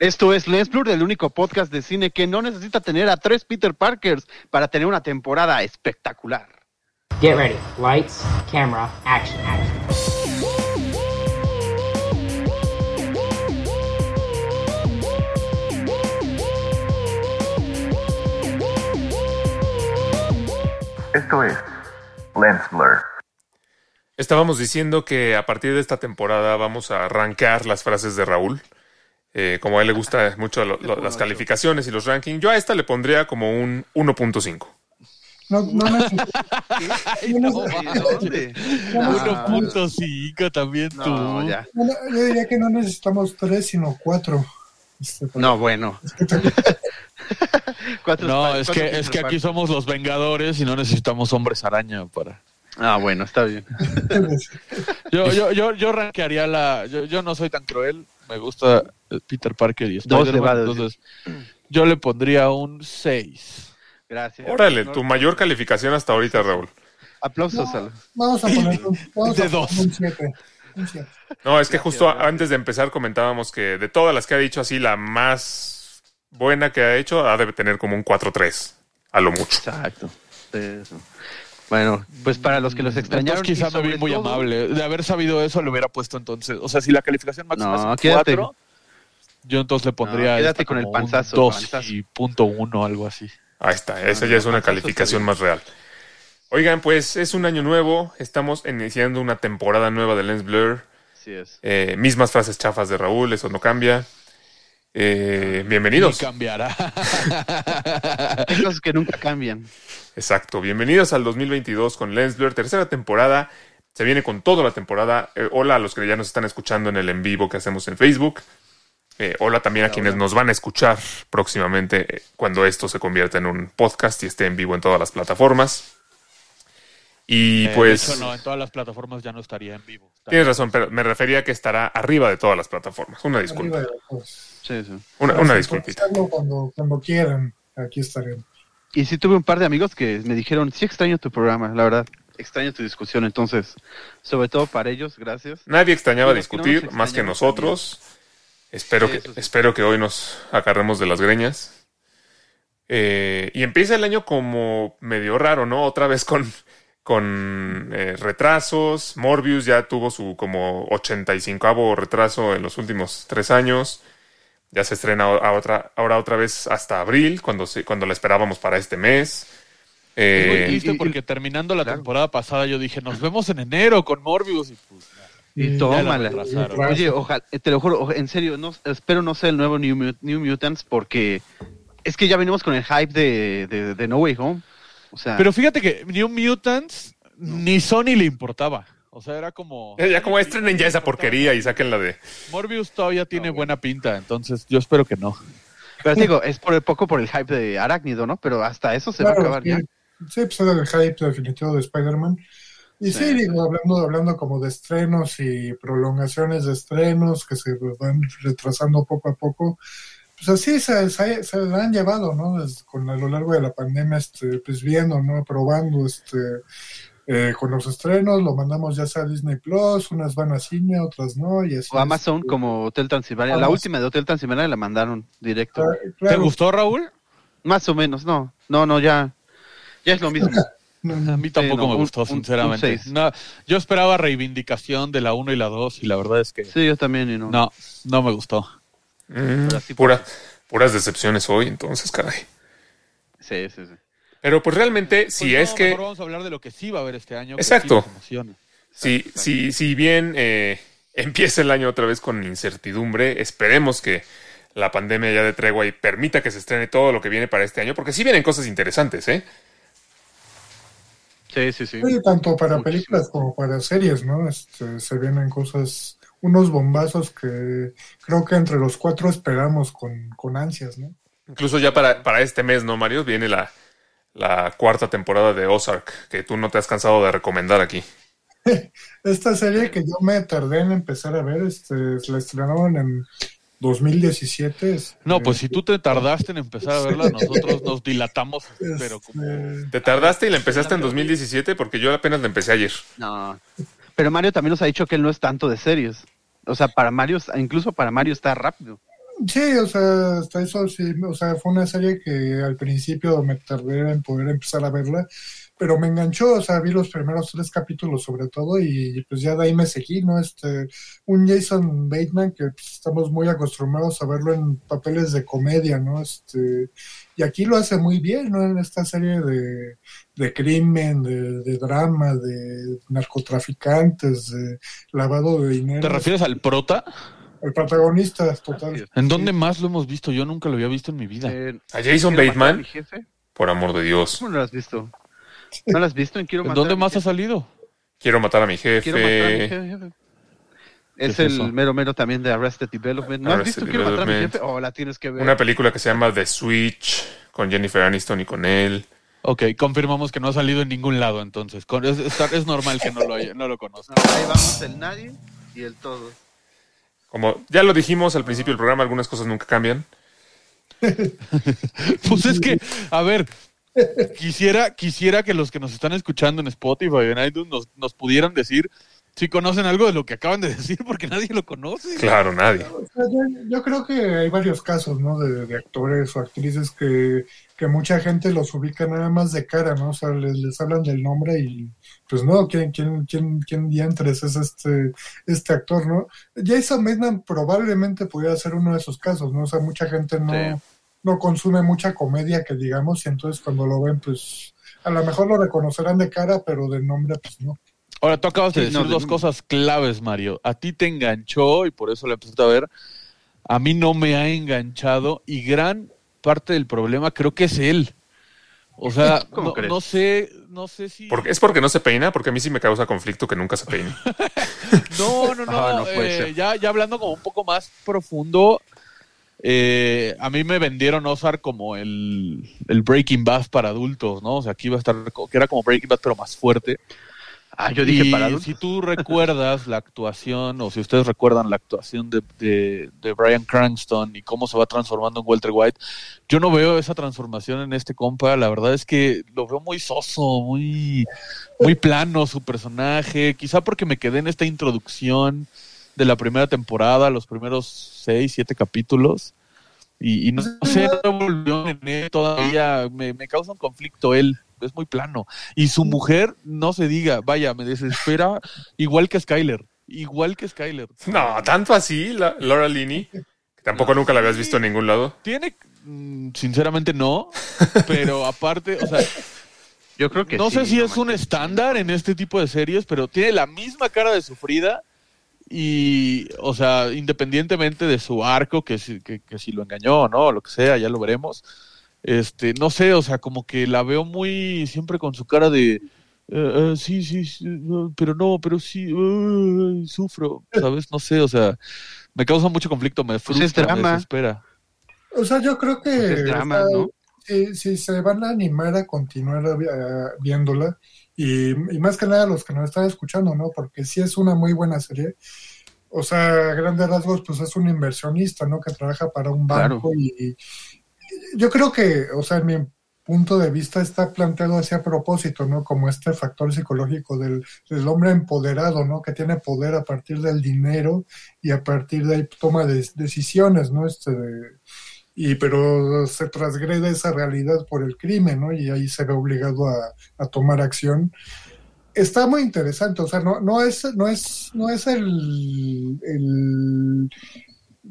Esto es Lens Blur, el único podcast de cine que no necesita tener a tres Peter Parkers para tener una temporada espectacular. Get ready. Lights, camera, action, action. Esto es Lens Blur. Estábamos diciendo que a partir de esta temporada vamos a arrancar las frases de Raúl. Eh, como a él le gusta mucho lo- lo- las calificaciones y los rankings, yo a esta le pondría como un 1.5. No, no necesito- ¿Dónde? No, 1.5 también tú. no, ya. no, no, yo diría que no necesitamos tres, sino cuatro. Este, No, bueno. Cuatro No, es que, es que aquí somos los Vengadores y no necesitamos hombres araña para. Ah, bueno, está bien. Yo, yo, yo, yo rankearía la. Yo, yo no soy tan cruel. Me gusta Peter Parker y Spider-Man. Entonces, yo le pondría un 6. Gracias. Órale, tu mayor calificación hasta ahorita, Raúl. Aplausos a Vamos a poner un, vamos De a poner dos. un siete. Un siete. No, es que justo antes de empezar comentábamos que de todas las que ha dicho así, la más buena que ha hecho ha de tener como un 4-3, a lo mucho. Exacto. Eso. Bueno, pues para los que los extrañaron. Entonces, quizá me vi muy todo- amable. De haber sabido eso, le hubiera puesto entonces. O sea, si la calificación máxima No, es quédate. 4, yo entonces le pondría. No, quédate con el panzazo, 2 panzazo. y punto 1, algo así. Ahí está, esa no, ya es una calificación más real. Oigan, pues es un año nuevo, estamos iniciando una temporada nueva de Lens Blur. Así es. Eh, mismas frases chafas de Raúl, eso no cambia. Eh, bienvenidos. Y cambiará. Hay cosas que nunca cambian. Exacto, bienvenidos al 2022 con Lens Blur, tercera temporada. Se viene con toda la temporada. Eh, hola a los que ya nos están escuchando en el en vivo que hacemos en Facebook. Eh, hola también a quienes nos van a escuchar próximamente cuando esto se convierta en un podcast y esté en vivo en todas las plataformas. Y Eh, pues... de hecho, no, en todas las plataformas ya no estaría en vivo. Tienes razón, pero me refería a que estará arriba de todas las plataformas. Una disculpa. Arriba de. Sí, sí. Una, una disculpita. Cuando, cuando quieran, aquí estaremos. Y sí tuve un par de amigos que me dijeron, sí extraño tu programa, la verdad. Extraño tu discusión, entonces, sobre todo para ellos, gracias. Nadie extrañaba no discutir más que nosotros. Espero, Sí, que, sí. espero que hoy nos agarremos de las greñas. Eh, y empieza el año como medio raro, ¿no? Otra vez con, con eh, retrasos. Morbius ya tuvo su como 85 retraso en los últimos tres años. Ya se estrena a otra, ahora otra vez hasta abril, cuando, se, cuando la esperábamos para este mes. Es muy Eh, triste y- y- porque terminando la claro. temporada pasada yo dije, nos vemos en enero con Morbius. Y pues, Y tómala. Oye, ojalá, te lo juro, en serio, no, espero no sea el nuevo New, Mut- New Mutants porque es que ya venimos con el hype de, de, de No Way Home. O sea, Pero fíjate que New Mutants ni Sony le importaba. O sea, era como... ya como estrenen ya esa porquería y saquen la de... Morbius todavía tiene buena pinta, entonces yo espero que no. pero digo, es por el poco por el hype de Arácnido, ¿no? Pero hasta eso se va a acabar sí, ya. sí, pues era el hype definitivo de Spider-Man. Y sí, Sí. digo, hablando, hablando como de estrenos y prolongaciones de estrenos que se van retrasando poco a poco, pues así se, se, se la han llevado, ¿no? Desde- con a lo largo de la pandemia, este, pues viendo, ¿no? Probando, este, eh, con los estrenos, lo mandamos ya sea a Disney Plus, unas van a cine, otras no, y así. O Amazon este, como Hotel Transilvania. La última de Hotel Transilvania la mandaron directo. ah, ¿Te gustó, Raúl? Más o menos, no. No, no, ya. Ya es lo mismo. A mí tampoco no, me gustó, un- sinceramente. yo esperaba reivindicación de la 1 y la 2 y la verdad es que Sí, yo también, y no. no, no me gustó. Mm, pura- puras decepciones hoy, entonces, caray. Sí, sí, sí. Pero pues realmente, Pues si no, es que, mejor vamos a hablar de lo que sí va a haber este año. Exacto. sí si, si, si bien eh, empieza el año otra vez con incertidumbre, esperemos que la pandemia ya de tregua y permita que se estrene todo lo que viene para este año, porque sí vienen cosas interesantes, ¿eh? Sí, sí, sí. Sí, tanto para películas como para series, ¿no? Este, se vienen cosas, unos bombazos que creo que entre los cuatro esperamos con, con ansias, ¿no? Incluso ya para, para este mes, ¿no, Mario? Viene la, la cuarta temporada de Ozark, que tú no te has cansado de recomendar aquí. Esta serie que yo me tardé en empezar a ver, este, la estrenaron en 2017. este, No, pues si tú te tardaste en empezar a verla, nosotros nos dilatamos, este, pero como... ¿Te tardaste y la empezaste en 2017? Porque yo apenas la empecé ayer. No. Pero Mario también nos ha dicho que él no es tanto de series. O sea, para Mario, incluso para Mario está rápido. Sí, o sea, hasta eso sí, o sea, fue una serie que al principio me tardé en poder empezar a verla, pero me enganchó, o sea, vi los primeros tres capítulos sobre todo y pues ya de ahí me seguí, ¿no? Este, un Jason Bateman que pues, estamos muy acostumbrados a verlo en papeles de comedia, ¿no? Este, y aquí lo hace muy bien, ¿no? En esta serie de, de crimen, de, de drama, de narcotraficantes, de lavado de dinero. ¿Te refieres al prota? El protagonista, total. ¿En dónde más lo hemos visto? Yo nunca lo había visto en mi vida. Eh, A Jason ¿Quiero matar a Bateman, jefe? por amor de Dios. ¿Cómo no lo has visto? ¿No lo has visto en Quiero ¿En matar dónde a mi más ha jefe? salido? Quiero matar a mi Quiero matar a mi jefe. jefe. ¿Qué Es es el eso? mero mero también de Arrested Development. ¿No has visto Quiero matar a mi jefe? Oh, la tienes que ver. Una película que se llama The Switch con Jennifer Aniston y con él. Ok, confirmamos que no ha salido en ningún lado entonces. Es, es normal que no lo, haya- no lo conozca. No, ahí vamos el nadie y el todo. Como ya lo dijimos al principio del programa, algunas cosas nunca cambian. Pues es que, a ver, quisiera, quisiera que los que nos están escuchando en Spotify o en iTunes nos, nos pudieran decir si conocen algo de lo que acaban de decir, porque nadie lo conoce. Claro, nadie. Yo, yo creo que hay varios casos, ¿no? De, de actores o actrices que, que mucha gente los ubica nada más de cara, ¿no? O sea, les, les hablan del nombre y pues no, ¿quién, quién, quién, quién diantres es este, este actor, ¿no? Jason Bateman probablemente pudiera ser uno de esos casos, ¿no? O sea, mucha gente no, Sí. no consume mucha comedia, que digamos, y entonces cuando lo ven, pues a lo mejor lo reconocerán de cara, pero de nombre, pues no. Ahora, tú acabas de Sí, decir no, de- dos cosas claves, Mario. A ti te enganchó y por eso la empezaste a ver. A mí no me ha enganchado y gran parte del problema creo que es él. O sea, ¿Cómo no, no sé, no sé si... ¿Es porque no se peina? Porque a mí sí me causa conflicto que nunca se peine. No, no, no. Ah, no puede eh, ser. ya, ya hablando como un poco más profundo, eh, a mí me vendieron Ozark como el, el Breaking Bad para adultos, ¿no? O sea, aquí iba a estar, que era como Breaking Bad, pero más fuerte. Ah, yo dije Y para si tú recuerdas la actuación, o si ustedes recuerdan la actuación de, de, de Brian Cranston y cómo se va transformando en Walter White, yo no veo esa transformación en este compa. La verdad es que lo veo muy soso, muy, muy plano su personaje. Quizá porque me quedé en esta introducción de la primera temporada, los primeros seis, siete capítulos. Y, y no, no sé, no volvió en él todavía. Me, me causa un conflicto él. Es muy plano. Y su mujer, no se diga, vaya, me desespera igual que Skyler. Igual que Skyler. No, tanto así, la- Laura Linney. Que tampoco nunca la habías visto en ningún lado. Tiene, mm, sinceramente no, pero aparte, o sea, Yo creo que no sí, sé si no es un estándar en este tipo de series, pero tiene la misma cara de sufrida y, o sea, independientemente de su arco, que si, que, que si lo engañó o no, o lo que sea, ya lo veremos. Este, no sé, o sea, como que la veo muy siempre con su cara de eh, eh, sí, sí, sí, pero no, pero sí, sufro, ¿sabes? No sé, o sea, me causa mucho conflicto, me frustra, Pues es drama. me desespera. O sea, yo creo que Pues es drama, o sea, ¿no? si, si se van a animar a continuar eh, viéndola, y, y más que nada los que nos están escuchando, ¿no? Porque sí es una muy buena serie. O sea, a grandes rasgos, pues es un inversionista, ¿no? Que trabaja para un banco y, y yo creo que, o sea, en mi punto de vista está planteado así a propósito, ¿no? Como este factor psicológico del, del hombre empoderado, ¿no? Que tiene poder a partir del dinero y a partir de ahí toma de- decisiones, ¿no? Este, de- y pero se transgrede esa realidad por el crimen, ¿no? Y ahí se ve obligado a, tomar acción. Está muy interesante, o sea, no, no es, no es, no es el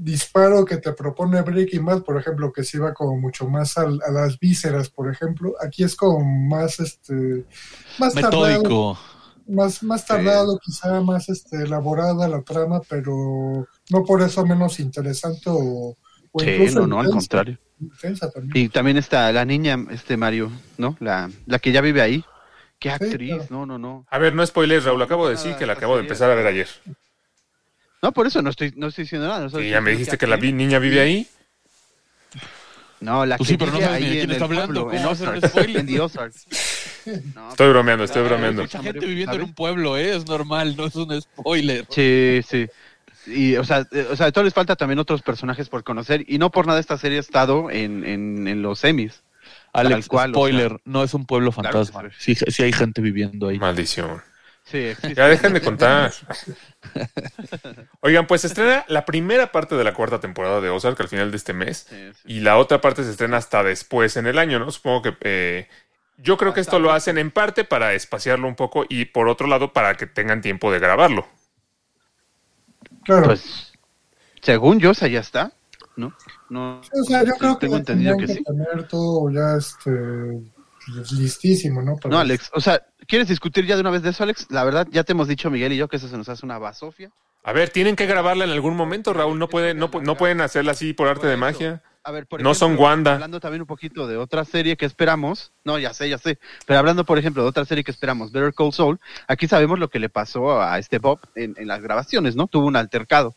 disparo que te propone Breaking Bad, por ejemplo, que se va como mucho más al- a, las vísceras, por ejemplo. Aquí es como más, este, más tardado, Metódico. más, más tardado, quizá más este, elaborada la trama, pero no por eso menos interesante o, o Sí, incluso no, no, al contrario. también. Y también está la niña, este Mario, ¿no? La, la que ya vive ahí. Qué Sí, actriz, claro. no, no, no. A ver, no spoilers, Raúl. Acabo de decir que la acabo de empezar a ver ayer. No, por eso no estoy, no estoy diciendo nada. no estoy Y ya me dijiste que la vi- niña vive ahí. No, la Pues que sí, pero no sabes ni de ahí quién en está el hablando, pueblo, en en The. No, Estoy bromeando, estoy Hay bromeando. mucha gente viviendo en un pueblo, ¿eh? Es normal, no es un spoiler. Sí, sí. Y, o sea, eh, o sea, todavía les falta también otros personajes por conocer. Y no por nada esta serie ha estado en, en, en los semis. Alex, cual, o spoiler, no es un pueblo Claro fantasma. que sí, sí hay gente viviendo ahí. Maldición. Sí, existe. Ya dejen de contar. Oigan, pues se estrena la primera parte de la cuarta temporada de Ozark al final de este mes. Sí, sí. Y la otra parte se estrena hasta después en el año, ¿no? Supongo que eh, yo creo que esto lo hacen en parte para espaciarlo un poco y por otro lado para que tengan tiempo de grabarlo. Claro. Pues, según yo, o sea, ya está, ¿no? No, Sí, o sea, yo creo que tengo ya entendido que que, sí. tener todo ya este listísimo, ¿no? Para- No, Alex, o sea, ¿quieres discutir ya de una vez de eso, Alex? La verdad, ya te hemos dicho, Miguel y yo, que eso se nos hace una basofia. A ver, tienen que grabarla en algún momento, Raúl. No pueden, no, no pueden hacerla así por arte de magia. A ver, por No son Wanda. Hablando también un poquito de otra serie que esperamos. No, ya sé, ya sé. Pero hablando, por ejemplo, de otra serie que esperamos, Better Call Saul. Aquí sabemos lo que le pasó a este Bob en, en las grabaciones, ¿no? Tuvo un altercado.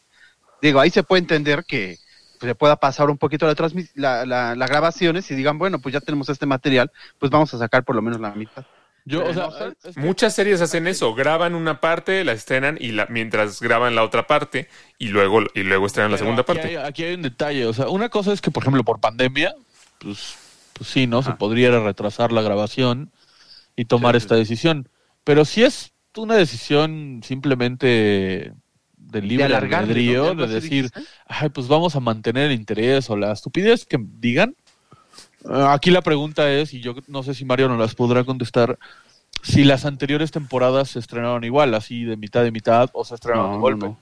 Digo, ahí se puede entender que pues, se pueda pasar un poquito la, transmis- la, la, las grabaciones y digan, bueno, pues ya tenemos este material, pues vamos a sacar por lo menos la mitad. Yo, o sea, es que- Muchas series hacen eso, graban una parte, la estrenan y la, mientras graban la otra parte y luego y luego estrenan la segunda aquí parte. Hay, aquí hay un detalle. O sea, una cosa es que, por ejemplo, por pandemia, pues, pues sí, ¿no? Se podría retrasar la grabación y tomar Sí, sí. esta decisión. Pero si es una decisión simplemente de libre alargarle, albedrío, de decir, ay, pues vamos a mantener el interés o la estupidez que digan. Eh, aquí la pregunta es, y yo no sé si Mario nos las podrá contestar, si las anteriores temporadas se estrenaron igual, así de mitad de mitad, o se estrenaron No, de golpe. no.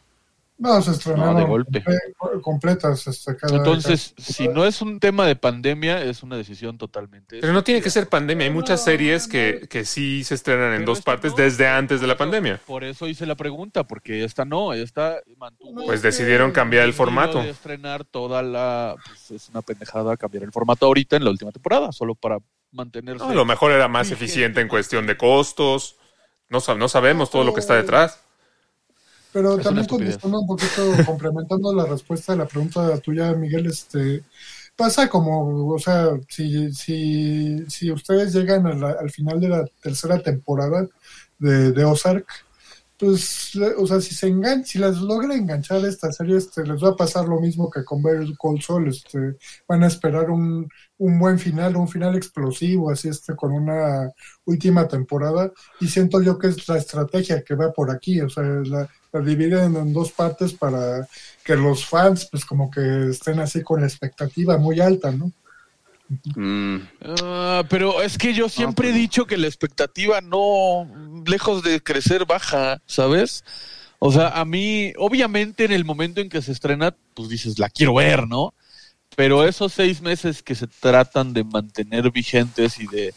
No, se estrenaron No, de golpe. comple- completas este, cada- Entonces, cada- si no es un tema de pandemia, es una decisión totalmente. Pero no tiene que ser pandemia, hay muchas series que, que sí se estrenan en Pero dos partes no. desde antes de la pandemia. Por eso hice la pregunta, porque esta no, esta mantuvo. Pues decidieron cambiar el formato. De estrenar toda la. Pues es una pendejada cambiar el formato ahorita en la última temporada, solo para mantenerse. No, a lo mejor era más eficiente en cuestión de costos. No sabemos todo lo que está detrás. Pero Es también contestando un poquito, complementando la respuesta de la pregunta tuya, Miguel, este pasa como, o sea, si, si, si ustedes llegan a la- al final de la tercera temporada de, de Ozark, pues, o sea, si se engan si las logra enganchar esta serie, este, les va a pasar lo mismo que con Better Call Saul, este, van a esperar un, un buen final, un final explosivo, así este, con una última temporada, y siento yo que es la estrategia que va por aquí, o sea, la, la dividen en dos partes para que los fans, pues como que estén así con la expectativa muy alta, ¿no? Mm, Ah, pero es que yo siempre he dicho que la expectativa no, lejos de crecer, baja, ¿sabes? O sea, a mí, obviamente en el momento en que se estrena, pues dices, la quiero ver, ¿no? Pero esos seis meses que se tratan de mantener vigentes y de...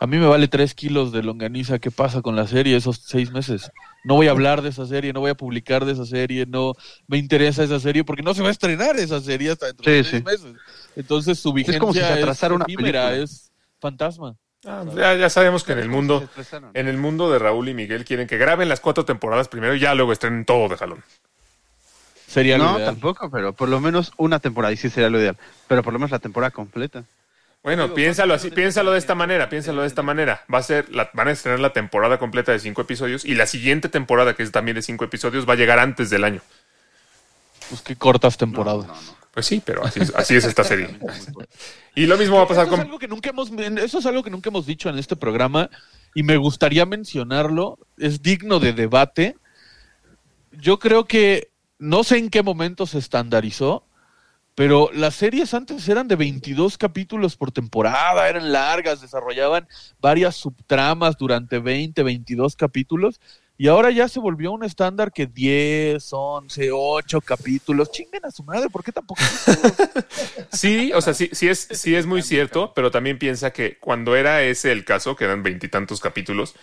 A mí me vale tres kilos de longaniza, ¿qué pasa con la serie esos seis meses? No voy a hablar de esa serie, no voy a publicar de esa serie, no me interesa esa serie porque no se va a estrenar esa serie hasta dentro de seis sí. meses. Entonces su vigencia como si se atrasara una es fantasma. Ah, ya, ya sabemos que en el mundo, en el mundo de Raúl y Miguel quieren que graben las cuatro temporadas primero y ya luego estrenen todo de jalón. Sería lo No, ideal. tampoco, pero por lo menos una temporada, y sí sería lo ideal. Pero por lo menos la temporada completa. Bueno, Digo, piénsalo ¿cuántos así, piénsalo de esta manera, piénsalo de esta manera. Va a ser, la, van a estrenar la temporada completa de cinco episodios y la siguiente temporada, que es también de cinco episodios, va a llegar antes del año. Pues qué cortas temporadas. No, no, no. Pues sí, pero así es, así es esta serie. Y lo mismo va a pasar eso, es con... algo que nunca hemos, eso es algo que nunca hemos dicho en este programa y me gustaría mencionarlo. Es digno de debate. Yo creo que no sé en qué momento se estandarizó, pero las series antes eran de 22 capítulos por temporada, eran largas, desarrollaban varias subtramas durante 20, 22 capítulos. Y ahora ya se volvió un estándar que 10, 11, 8 capítulos. Chinguen a su madre, ¿por qué tampoco? Sí, o sea, sí, sí es, sí es muy cierto, pero también piensa que cuando era ese el caso, que eran veintitantos capítulos,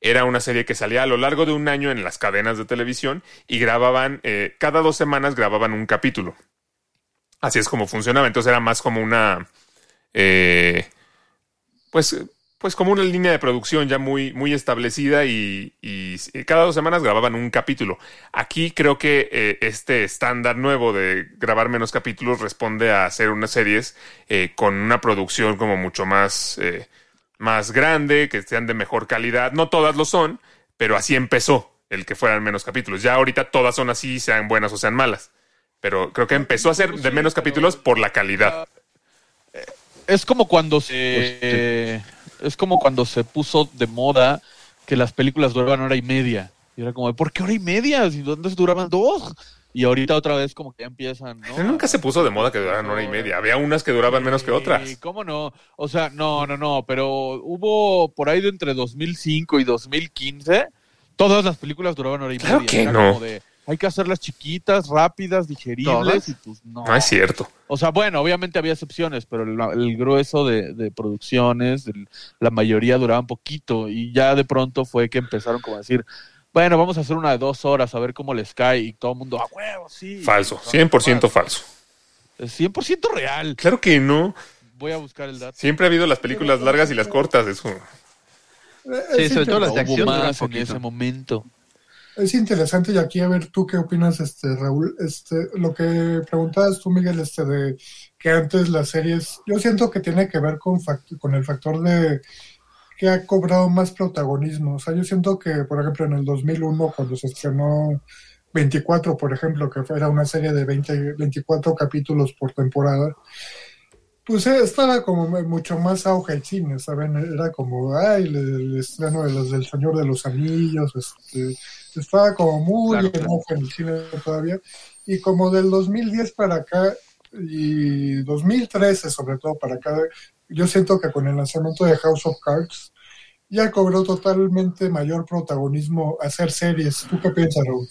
era una serie que salía a lo largo de un año en las cadenas de televisión y grababan, eh, cada dos semanas grababan un capítulo. Así es como funcionaba. Entonces era más como una, eh, pues, pues como una línea de producción ya muy, muy establecida y, y cada dos semanas grababan un capítulo. Aquí creo que eh, este estándar nuevo de grabar menos capítulos responde a hacer unas series eh, con una producción como mucho más, eh, más grande, que sean de mejor calidad. No todas lo son, pero así empezó el que fueran menos capítulos. Ya ahorita todas son así, sean buenas o sean malas. Pero creo que empezó a ser de menos capítulos por la calidad. es como cuando se Pues, es como cuando se puso de moda que las películas duraban hora y media. Y era como, ¿por qué hora y media? Si antes duraban dos. Y ahorita otra vez como que ya empiezan, ¿no? Nunca se puso de moda que duraran hora y media. Había unas que duraban menos que otras. Sí, ¿Cómo no? O sea, no, no, no, pero hubo por ahí de entre 2005 y 2015, todas las películas duraban hora y Claro media. que Era no. como de, hay que hacerlas chiquitas, rápidas, digeribles, ¿Todas? y pues no. No es cierto. O sea, bueno, obviamente había excepciones, pero el, el grueso de, de producciones, el- la mayoría duraban poquito y ya de pronto fue que empezaron como a decir, bueno, vamos a hacer una de dos horas a ver cómo les cae y todo el mundo, a huevo, sí. Falso. Vamos, 100% vamos. falso. Es 100% real. Claro que no. Voy a buscar el dato. Siempre ha habido las películas largas y las cortas. Eso. Sí, sobre todo las de acción duran más en poquito. ese momento. Es interesante y aquí a ver tú qué opinas, este Raúl, este lo que preguntabas tú Miguel, este de que antes las series, yo siento que tiene que ver con con el factor de que ha cobrado más protagonismo. O sea, yo siento que, por ejemplo, en el 2001 cuando se estrenó 24, por ejemplo, que era una serie de 20, 24 capítulos por temporada, pues estaba como mu- mucho más auge el cine, ¿saben? Era como, ay, el, el estreno de los del Señor de los Anillos, este, estaba como muy Claro, en claro. auge en el cine todavía. Y como del 2010 para acá y 2013 sobre todo para acá, yo siento que con el lanzamiento de House of Cards ya cobró totalmente mayor protagonismo hacer series. ¿Tú qué piensas, Raúl?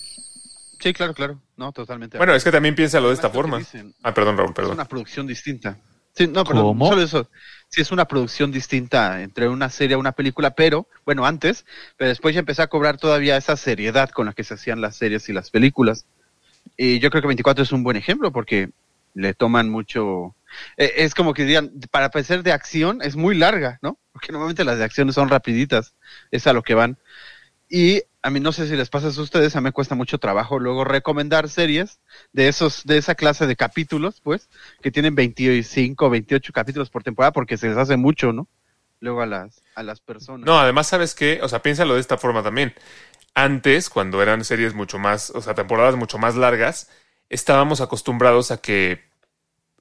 Sí, claro, claro. No, totalmente. Bueno, es que también piénsalo de esta forma. dicen, Ah, perdón, Raúl, Es perdón. una producción distinta. Sí, no, perdón, ¿Cómo? solo eso. Sí, es una producción distinta entre una serie y una película, pero, bueno, antes, pero después ya empezó a cobrar todavía esa seriedad con la que se hacían las series y las películas. Y yo creo que 24 es un buen ejemplo porque le toman mucho. eh, es como que digan, para ser de acción es muy larga, ¿no? Porque normalmente las de acción son rapiditas, es a lo que van. Y a mí no sé si les pasa a ustedes, a mí me cuesta mucho trabajo luego recomendar series de esos de esa clase de capítulos, pues, que tienen 25, 28 capítulos por temporada porque se les hace mucho, ¿no? Luego a las a las personas. No, además, ¿sabes qué? O sea, piénsalo de esta forma también. Antes, cuando eran series mucho más, o sea, temporadas mucho más largas, estábamos acostumbrados a que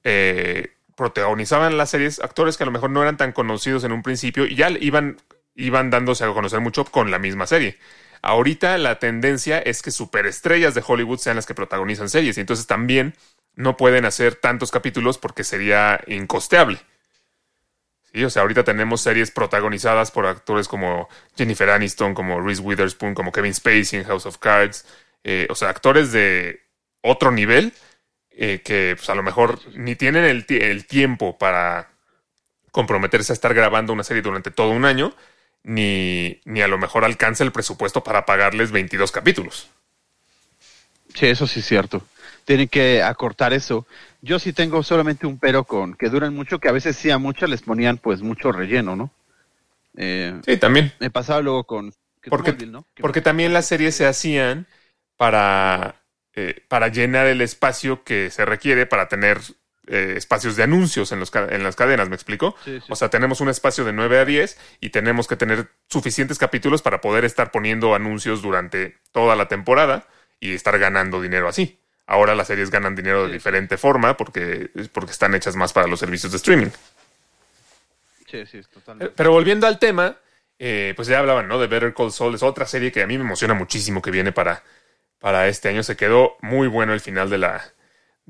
eh, protagonizaban las series actores que a lo mejor no eran tan conocidos en un principio y ya iban, iban dándose a conocer mucho con la misma serie. Ahorita la tendencia es que superestrellas de Hollywood sean las que protagonizan series y entonces también no pueden hacer tantos capítulos porque sería incosteable. Sí, o sea, ahorita tenemos series protagonizadas por actores como Jennifer Aniston, como Reese Witherspoon, como Kevin Spacey en House of Cards. eh, o sea, actores de otro nivel eh, que pues, a lo mejor ni tienen el, ti- el tiempo para comprometerse a estar grabando una serie durante todo un año, ni, ni a lo mejor alcanza el presupuesto para pagarles 22 capítulos. Sí, eso sí es cierto. Tienen que acortar eso. Yo sí tengo solamente un pero con que duran mucho, que a veces sí a muchas les ponían pues mucho relleno, ¿no? Eh, Sí, también. me pasaba luego con que Porque, porque también las series se hacían para, eh, para llenar el espacio que se requiere para tener eh, espacios de anuncios en, los, en las cadenas, ¿me explico? Sí, sí. O sea, tenemos un espacio de 9 a 10 y tenemos que tener suficientes capítulos para poder estar poniendo anuncios durante toda la temporada y estar ganando dinero así. Ahora las series ganan dinero de Sí. diferente forma porque, porque están hechas más para los servicios de streaming. Sí, sí, Eh, totalmente. Pero volviendo al tema, eh, pues ya hablaban, ¿no? De Better Call Saul, es otra serie que a mí me emociona muchísimo que viene para, para este año. Se quedó muy bueno el final de la,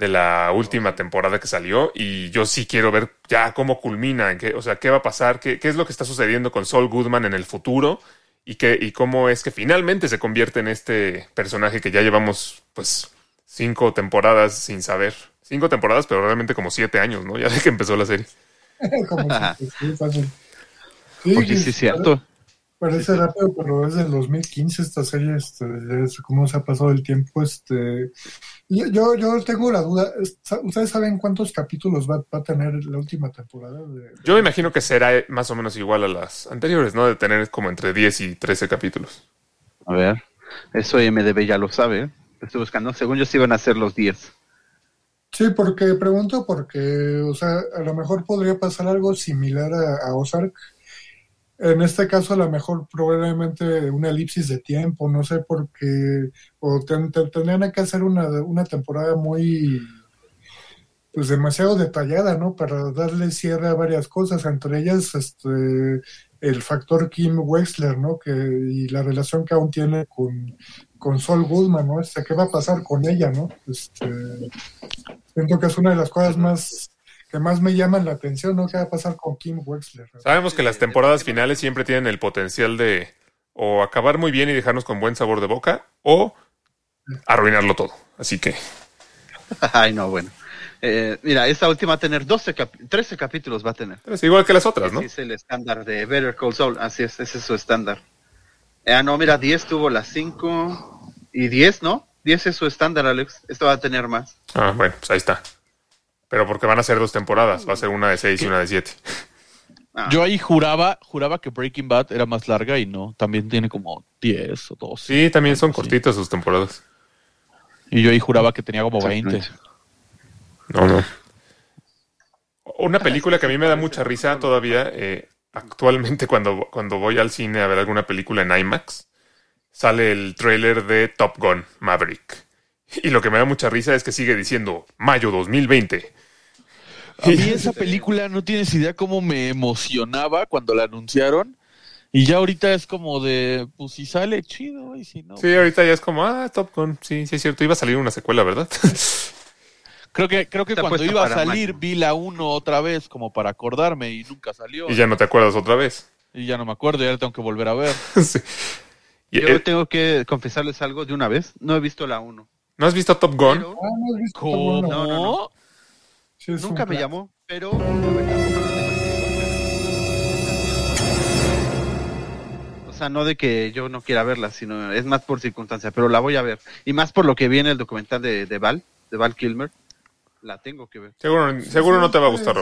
de la última temporada que salió y yo sí quiero ver ya cómo culmina, en qué, o sea, qué va a pasar, qué, qué es lo que está sucediendo con Saul Goodman en el futuro y, qué, y cómo es que finalmente se convierte en este personaje que ya llevamos, pues, cinco temporadas sin saber. Cinco temporadas, pero realmente como siete años, ¿no? Ya de que empezó la serie. Como si- sí. Sí, Oye, sí es cierto. Parece rápido, pero es del 2015 esta serie, este, ya es cómo se ha pasado el tiempo, este, yo, yo, yo tengo la duda, es- ¿ustedes saben cuántos capítulos va, va a tener la última temporada? De, Yo me imagino que será más o menos igual a las anteriores, ¿no? De tener como entre 10 y 13 capítulos. A ver, eso MDB ya lo sabe. ¿eh? Estoy buscando. Según yo, sí iban a ser los 10. Sí, porque pregunto porque, o sea, a lo mejor podría pasar algo similar a, a Ozark. En este caso, a lo mejor probablemente una elipsis de tiempo, no sé por qué, o ten- tendrían que hacer una, una temporada muy, pues demasiado detallada, ¿no? Para darle cierre a varias cosas, entre ellas, este, el factor Kim Wexler, ¿no? Que, y la relación que aún tiene con, con Sol Goodman, ¿no? Este, ¿Qué va a pasar con ella, ¿no? Este, siento que es una de las cosas más que más me llaman la atención, ¿no? ¿Qué va a pasar con Kim Wexler? Sabemos que las temporadas finales siempre tienen el potencial de o acabar muy bien y dejarnos con buen sabor de boca o arruinarlo todo. Así que Ay, no, bueno. Eh, mira, esta última va a tener 12 capi- 13 capítulos, va a tener. es igual que las otras, ¿no? Es el estándar de Better Call Saul, así es, ese es su estándar. Ah, no, mira, 10 tuvo las 5 y 10, ¿no? 10 es su estándar, Alex. Esto va a tener más. Ah, bueno, pues ahí está. Pero porque van a ser dos temporadas, va a ser una de seis y una de siete. Ah, Yo ahí juraba, juraba que Breaking Bad era más larga y no, también tiene como 10 o 12. Sí, también son Sí. cortitas sus temporadas. Y yo ahí juraba que tenía como 20. exactamente. No, no. Una película que a mí me da mucha risa todavía, eh, actualmente cuando, cuando voy al cine a ver alguna película en IMAX, sale el tráiler de Top Gun Maverick. Y lo que me da mucha risa es que sigue diciendo mayo 2020. A mí esa película no tienes idea cómo me emocionaba cuando la anunciaron. Y ya ahorita es como de, pues si sale chido, y si no. Sí, ahorita ya es como, ah, Top Gun. Sí, sí es cierto. Iba a salir una secuela, ¿verdad? Creo que, creo que cuando iba a salir vi la 1 otra vez como para acordarme y nunca salió. y ya no te acuerdas otra vez. Y ya no me acuerdo, ya la tengo que volver a ver. Sí. Y, Yo eh, tengo que confesarles algo de una vez. No he visto la 1. ¿No has visto Top Gun? Pero ¿no has visto Top ¿Cómo? Gun? No, no, no. Sí, nunca un me clásico. llamó, pero... O sea, no de que yo no quiera verla, sino es más por circunstancia, pero la voy a ver. Y más por lo que viene el documental de, de Val, de Val Kilmer. La tengo que ver, Seguro, seguro no te va a gustar,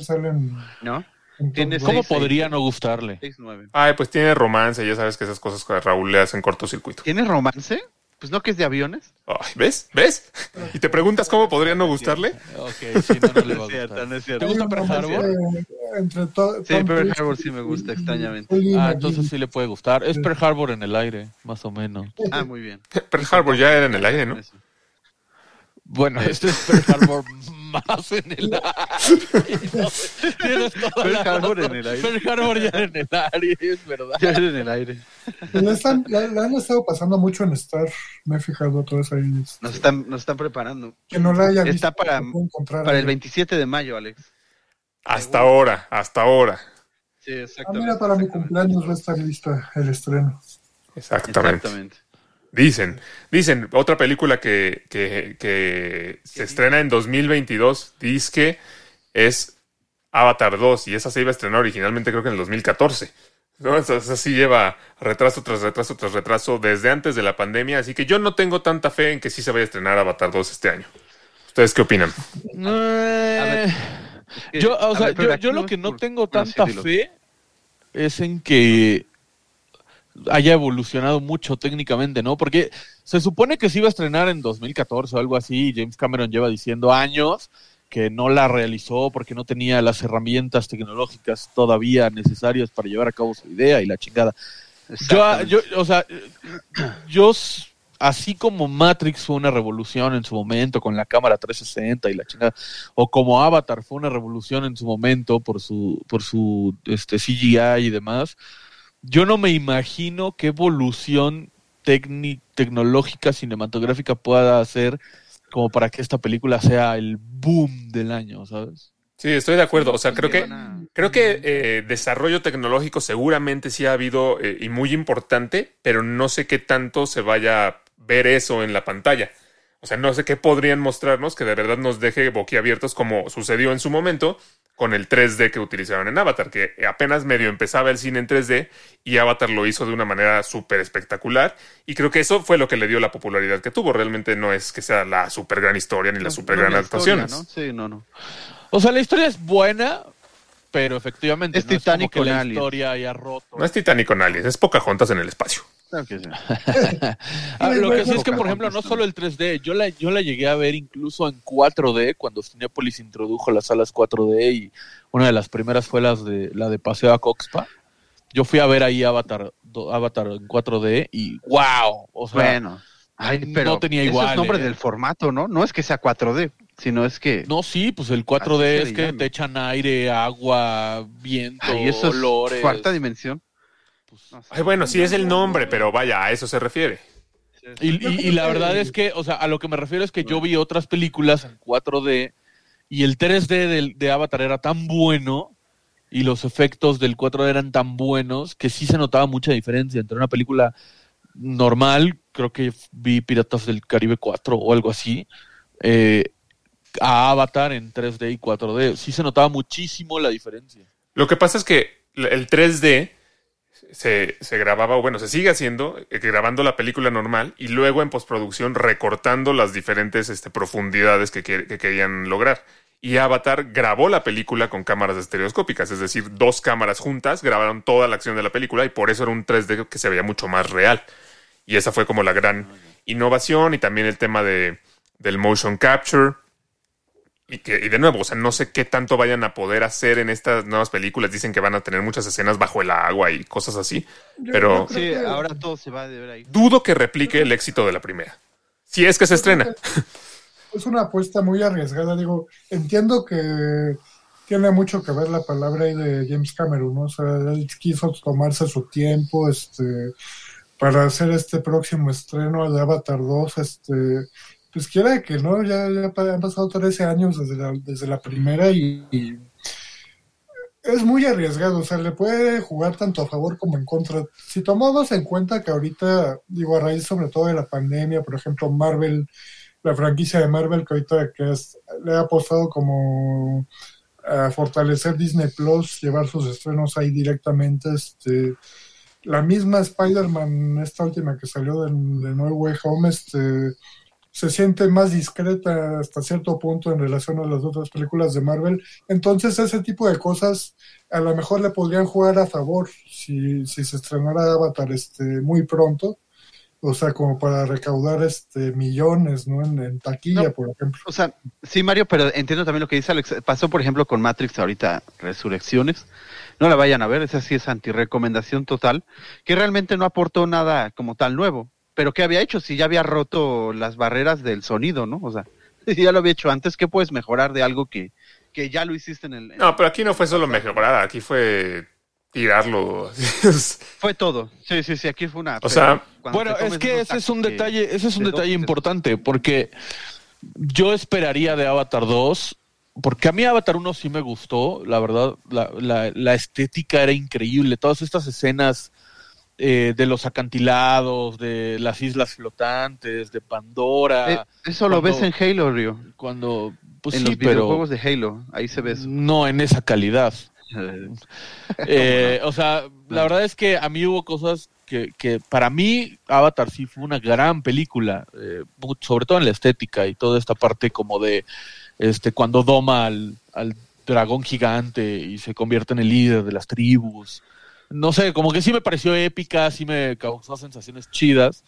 salen ¿no? ¿Cómo Seis, seis. podría no gustarle? 6-9. Ay, pues tiene romance, ya sabes que esas cosas que Raúl le hacen cortocircuito. ¿Tiene romance? Pues no que es de aviones. Ay, ¿Ves? ¿Ves? Y te preguntas cómo podría no gustarle. Ok, sí, no, no le va a No es cierto, gustar. ¿Te gusta Pearl Harbor? Entre to- Sí, Pearl Harbor sí me gusta, extrañamente. Ah, entonces sí le puede gustar. Es Pearl Harbor en el aire, más o menos. Ah, muy bien. Pearl Harbor ya era en el aire, ¿no? Bueno, este es Pearl Harbor más en el aire. No, tienes toda Pearl la Harbor en el aire. Pearl Harbor ya en el aire, es verdad. Ya era en el aire. La, están- la- la han estado pasando mucho en Star, me he fijado todo eso ahí. este, Nos están, nos están preparando. Que no la haya Está visto, para- encontrar Para ahí. el 27 de mayo, Alex. Hasta ahora, hasta ahora. Sí, Ah, exactamente. mira, para mi cumpleaños va a estar lista el estreno. Exactamente. Exactamente. Dicen, dicen, otra película que, que, que se estrena en 2022, dice que es Avatar 2, y esa se iba a estrenar originalmente creo que en el 2014. ¿no? Esa, esa sí lleva retraso tras retraso tras retraso desde antes de la pandemia, así que yo no tengo tanta fe en que sí se vaya a estrenar Avatar 2 este año. ¿Ustedes qué opinan? Eh, Es que, yo, o sea, ver, yo, lo que no por- tengo tanta fe es en que haya evolucionado mucho técnicamente, ¿no? Porque se supone que se iba a estrenar en 2014 o algo así, y James Cameron lleva diciendo años que no la realizó porque no tenía las herramientas tecnológicas todavía necesarias para llevar a cabo su idea y la chingada. Yo, Exactamente. yo, o sea, yo, así como Matrix fue una revolución en su momento con la cámara 360 y la chingada, o como Avatar fue una revolución en su momento por su, por su este, CGI y demás, yo no me imagino qué evolución tecnológica cinematográfica pueda hacer como para que esta película sea el boom del año, ¿sabes? Sí, estoy de acuerdo. O sea, creo que Creo que eh, desarrollo tecnológico seguramente sí ha habido eh, y muy importante, pero no sé qué tanto se vaya a ver eso en la pantalla. O sea, no sé qué podrían mostrarnos que de verdad nos deje boquiabiertos como sucedió en su momento con el 3D que utilizaron en Avatar, que apenas medio empezaba el cine en 3D y Avatar lo hizo de una manera súper espectacular y creo que eso fue lo que le dio la popularidad que tuvo. Realmente no es que sea la súper gran historia ni la súper gran No, actuación. ¿no? Sí, no, no. O sea, la historia es buena, pero efectivamente Es no Titanic es como que con la aliens. historia haya roto. No es Titanic con aliens, es Pocahontas en el espacio. Claro que sí. Ah, lo que sí es que, por ejemplo, no solo el 3D, yo la, yo la llegué a ver incluso en 4D, cuando Cinepolis introdujo las salas 4D y una de las primeras fue las de, la de Paseo a Coxpa. Yo fui a ver ahí Avatar, Avatar en 4D y wow, o sea, Bueno. Ay, pero no tenía eso igual, es nombre ¿eh? del formato, ¿no? No es que sea 4D. Sino es que... No, sí, pues el 4D Así se es que te echan aire, agua, viento, Ay, eso es olores. cuarta dimensión. Pues, No sé. Ay, bueno, sí es el nombre, pero vaya, a eso se refiere. Y, la verdad es que, o sea, a lo que me refiero es que yo vi otras películas en 4D y el 3D del- de, Avatar era tan bueno y los efectos del 4D eran tan buenos que sí se notaba mucha diferencia entre una película normal, creo que vi Piratas del Caribe 4 o algo así, eh, a Avatar en 3D y 4D. Sí se notaba muchísimo la diferencia. Lo que pasa es que el 3D se, se grababa, o bueno, se sigue haciendo, eh, grabando la película normal y luego en postproducción recortando las diferentes este, profundidades que, que- que querían lograr. Y Avatar grabó la película con cámaras estereoscópicas, es decir, dos cámaras juntas grabaron toda la acción de la película y por eso era un 3D que se veía mucho más real. Y esa fue como la gran innovación y también el tema de, del motion capture. Y, que, y de nuevo, o sea, no sé qué tanto vayan a poder hacer en estas nuevas películas. Dicen que van a tener muchas escenas bajo el agua y cosas así. Yo- Pero- Sí, que- ahora todo se va a ver ahí. Dudo que replique el éxito de la primera. Si es que se estrena. Es una apuesta muy arriesgada. Digo, entiendo que tiene mucho que ver la palabra ahí de James Cameron, ¿no? O sea, él quiso tomarse su tiempo, este, para hacer este próximo estreno de Avatar 2, este, pues quiera que no, ya, ya han pasado 13 años desde la, desde la primera y, es muy arriesgado, o sea, le puede jugar tanto a favor como en contra. Si tomamos en cuenta que ahorita, digo, a raíz sobre todo de la pandemia, por ejemplo, Marvel, la franquicia de Marvel que ahorita que le ha apostado como a fortalecer Disney Plus, llevar sus estrenos ahí directamente, este la misma Spider-Man, esta última que salió de, de No Way Home, este se siente más discreta hasta cierto punto en relación a las otras películas de Marvel. Entonces ese tipo de cosas a lo mejor le podrían jugar a favor si, si se estrenara Avatar este, muy pronto. O sea, como para recaudar este millones, ¿no? En, en taquilla, No. por ejemplo. O sea, sí, Mario, pero entiendo también lo que dice Alex. Pasó, por ejemplo, con Matrix ahorita, Resurrecciones. No la vayan a ver, esa sí es antirecomendación total, que realmente no aportó nada como tal nuevo. Pero ¿qué había hecho? Si ya había roto las barreras del sonido, ¿no? O sea, si ya lo había hecho antes, ¿qué puedes mejorar de algo que, que ya lo hiciste en el... en- No, pero aquí no fue solo mejorar, aquí fue tirarlo. Fue todo. Sí, sí, sí, aquí fue una... O sea, Bueno, es que ese es un detalle, ese es un de detalle dos, importante, porque yo esperaría de Avatar 2, porque a mí Avatar 1 sí me gustó, la verdad, la, la- la estética era increíble, todas estas escenas eh, de los acantilados, de las islas flotantes, de Pandora, Eh, eso lo ves en Halo, Rio. cuando, pues en sí, los pero videojuegos de Halo, ahí se ve eso. no en esa calidad. Eh, o sea, la verdad es que a mí hubo cosas que, que para mí Avatar sí fue una gran película, eh, sobre todo en la estética y toda esta parte como de este cuando doma al, al dragón gigante y se convierte en el líder de las tribus. No sé, como que sí me pareció épica, sí me causó sensaciones chidas.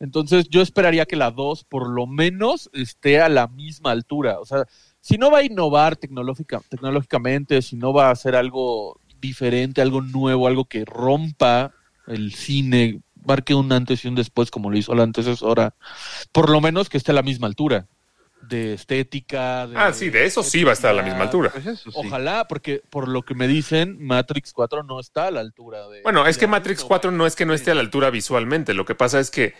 Entonces yo esperaría que la 2 por lo menos esté a la misma altura. O sea, si no va a innovar tecnológica, tecnológicamente, si no va a hacer algo diferente, algo nuevo, algo que rompa el cine, marque un antes y un después como lo hizo la antecesora, por lo menos que esté a la misma altura de estética. De ah, sí, de eso sí va a estar a la misma altura. Pues eso sí. Ojalá, porque por lo que me dicen, Matrix 4 no está a la altura de... Bueno, es que Matrix uno. 4 no es que no esté a la altura visualmente. Lo que pasa es que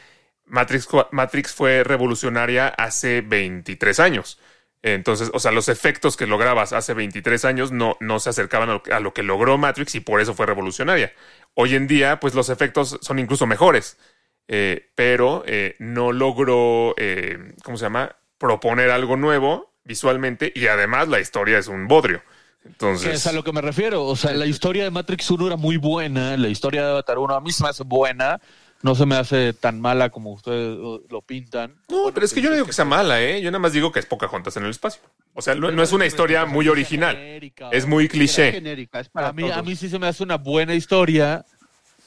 Matrix, Matrix fue revolucionaria hace 23 años. Entonces, o sea, los efectos que lograbas hace 23 años no, no se acercaban a lo, que, a lo que logró Matrix y por eso fue revolucionaria. Hoy en día, pues los efectos son incluso mejores, eh, pero eh, no logró, eh, ¿cómo se llama? Proponer algo nuevo visualmente y además la historia es un bodrio. Entonces, es a lo que me refiero. O sea, la historia de Matrix 1 era muy buena, la historia de Avatar 1 a mí se me hace buena, no se me hace tan mala como ustedes lo, pintan. No, Bueno, pero es que yo no pues, digo que sea mala, ¿eh? Yo nada más digo que es Pocahontas en el espacio. O sea, no, no es una historia muy original. genérica, Es muy Es cliché. genérica, es para A mí, a mí sí se me hace una buena historia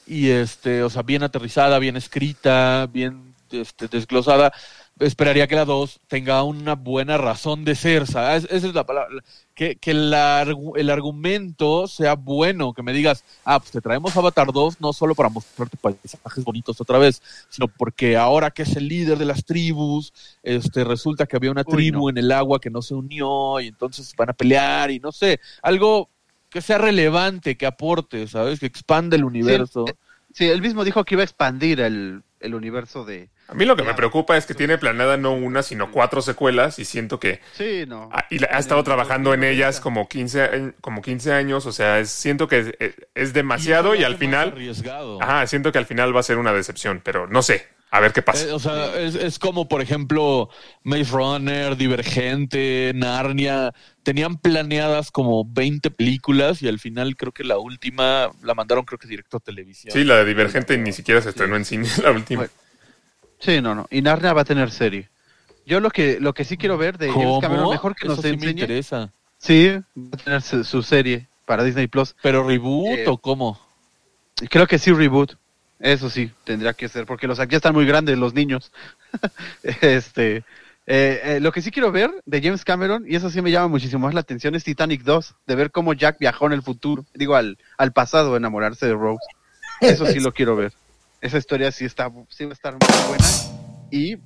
y este, o sea, bien aterrizada, bien escrita, bien este, desglosada. Esperaría que la 2 tenga una buena razón de ser, ¿sabes? Esa es la palabra. Que, que el, argu- el argumento sea bueno, que me digas, ah, pues te traemos Avatar 2 no solo para mostrarte paisajes bonitos otra vez, sino porque ahora que es el líder de las tribus, este resulta que había una Uy, tribu no. en el agua que no se unió y entonces van a pelear y no sé, algo que sea relevante, que aporte, ¿sabes? Que expande el universo. eh, Sí, él mismo dijo que iba a expandir el, el universo de... A mí lo que me Claro. preocupa es que tiene planeada no una, sino cuatro secuelas y siento que Sí, no. ah, y la- ha estado trabajando en ellas como 15, a- como 15 años, o sea, es- siento que es, es- es demasiado y, eso al final, arriesgado. ajá, siento que al final va a ser una decepción, pero no sé, a ver qué pasa. Eh, o sea, es, es como, por ejemplo, Maze Runner, Divergente, Narnia. Tenían planeadas como 20 películas y al final creo que la última la mandaron creo que directo a televisión. Sí, la de Divergente ni siquiera se estrenó en cine, la última. Bueno. Sí, no, no. Y Narnia va a tener serie. Yo lo que lo que sí quiero ver de James. Cameron, mejor que nos sí me enseñe. interesa. Sí, va a tener su, su serie para Disney Plus. ¿Pero reboot Eh, o cómo? Creo que sí, reboot. Eso sí, tendría que ser, porque los ya están muy grandes los niños. este, eh, eh, lo que sí quiero ver de James Cameron, y eso sí me llama muchísimo más la atención, es Titanic 2, de ver cómo Jack viajó en el futuro, digo, al, al pasado, enamorarse de Rose. Eso sí lo quiero ver. Esa historia sí, está, sí va a estar muy buena. Y...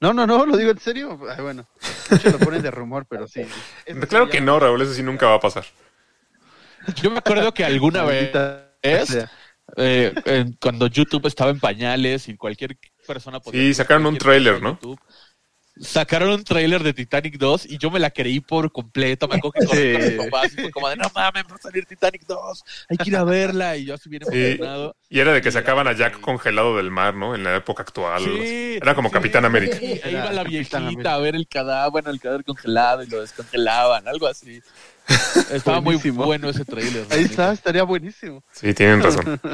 No, no, no, lo digo en serio. Ay, bueno, muchos lo ponen de rumor, pero sí. Claro que no, Raúl, eso sí nunca va a pasar. Yo me acuerdo que alguna vez, eh, en- cuando YouTube estaba en pañales y cualquier persona podía... Sí, sacaron un tráiler, ¿no? YouTube, Sacaron un tráiler de Titanic 2 y yo me la creí por completo. Me acuerdo que corrí con Sí. mis papás y fue como de, no mames, va a salir Titanic 2, hay que ir a verla. Y yo así bien Sí. emocionado. Y era de que sacaban a era Jack congelado del mar, ¿no? En la época actual. Sí, Era como sí, Capitán América. sí, e iba la viejita a ver el cadáver, bueno, el cadáver congelado y lo descongelaban, algo así. Estaba muy bueno ese trailer. la Ahí está, estaría buenísimo. Sí, tienen razón.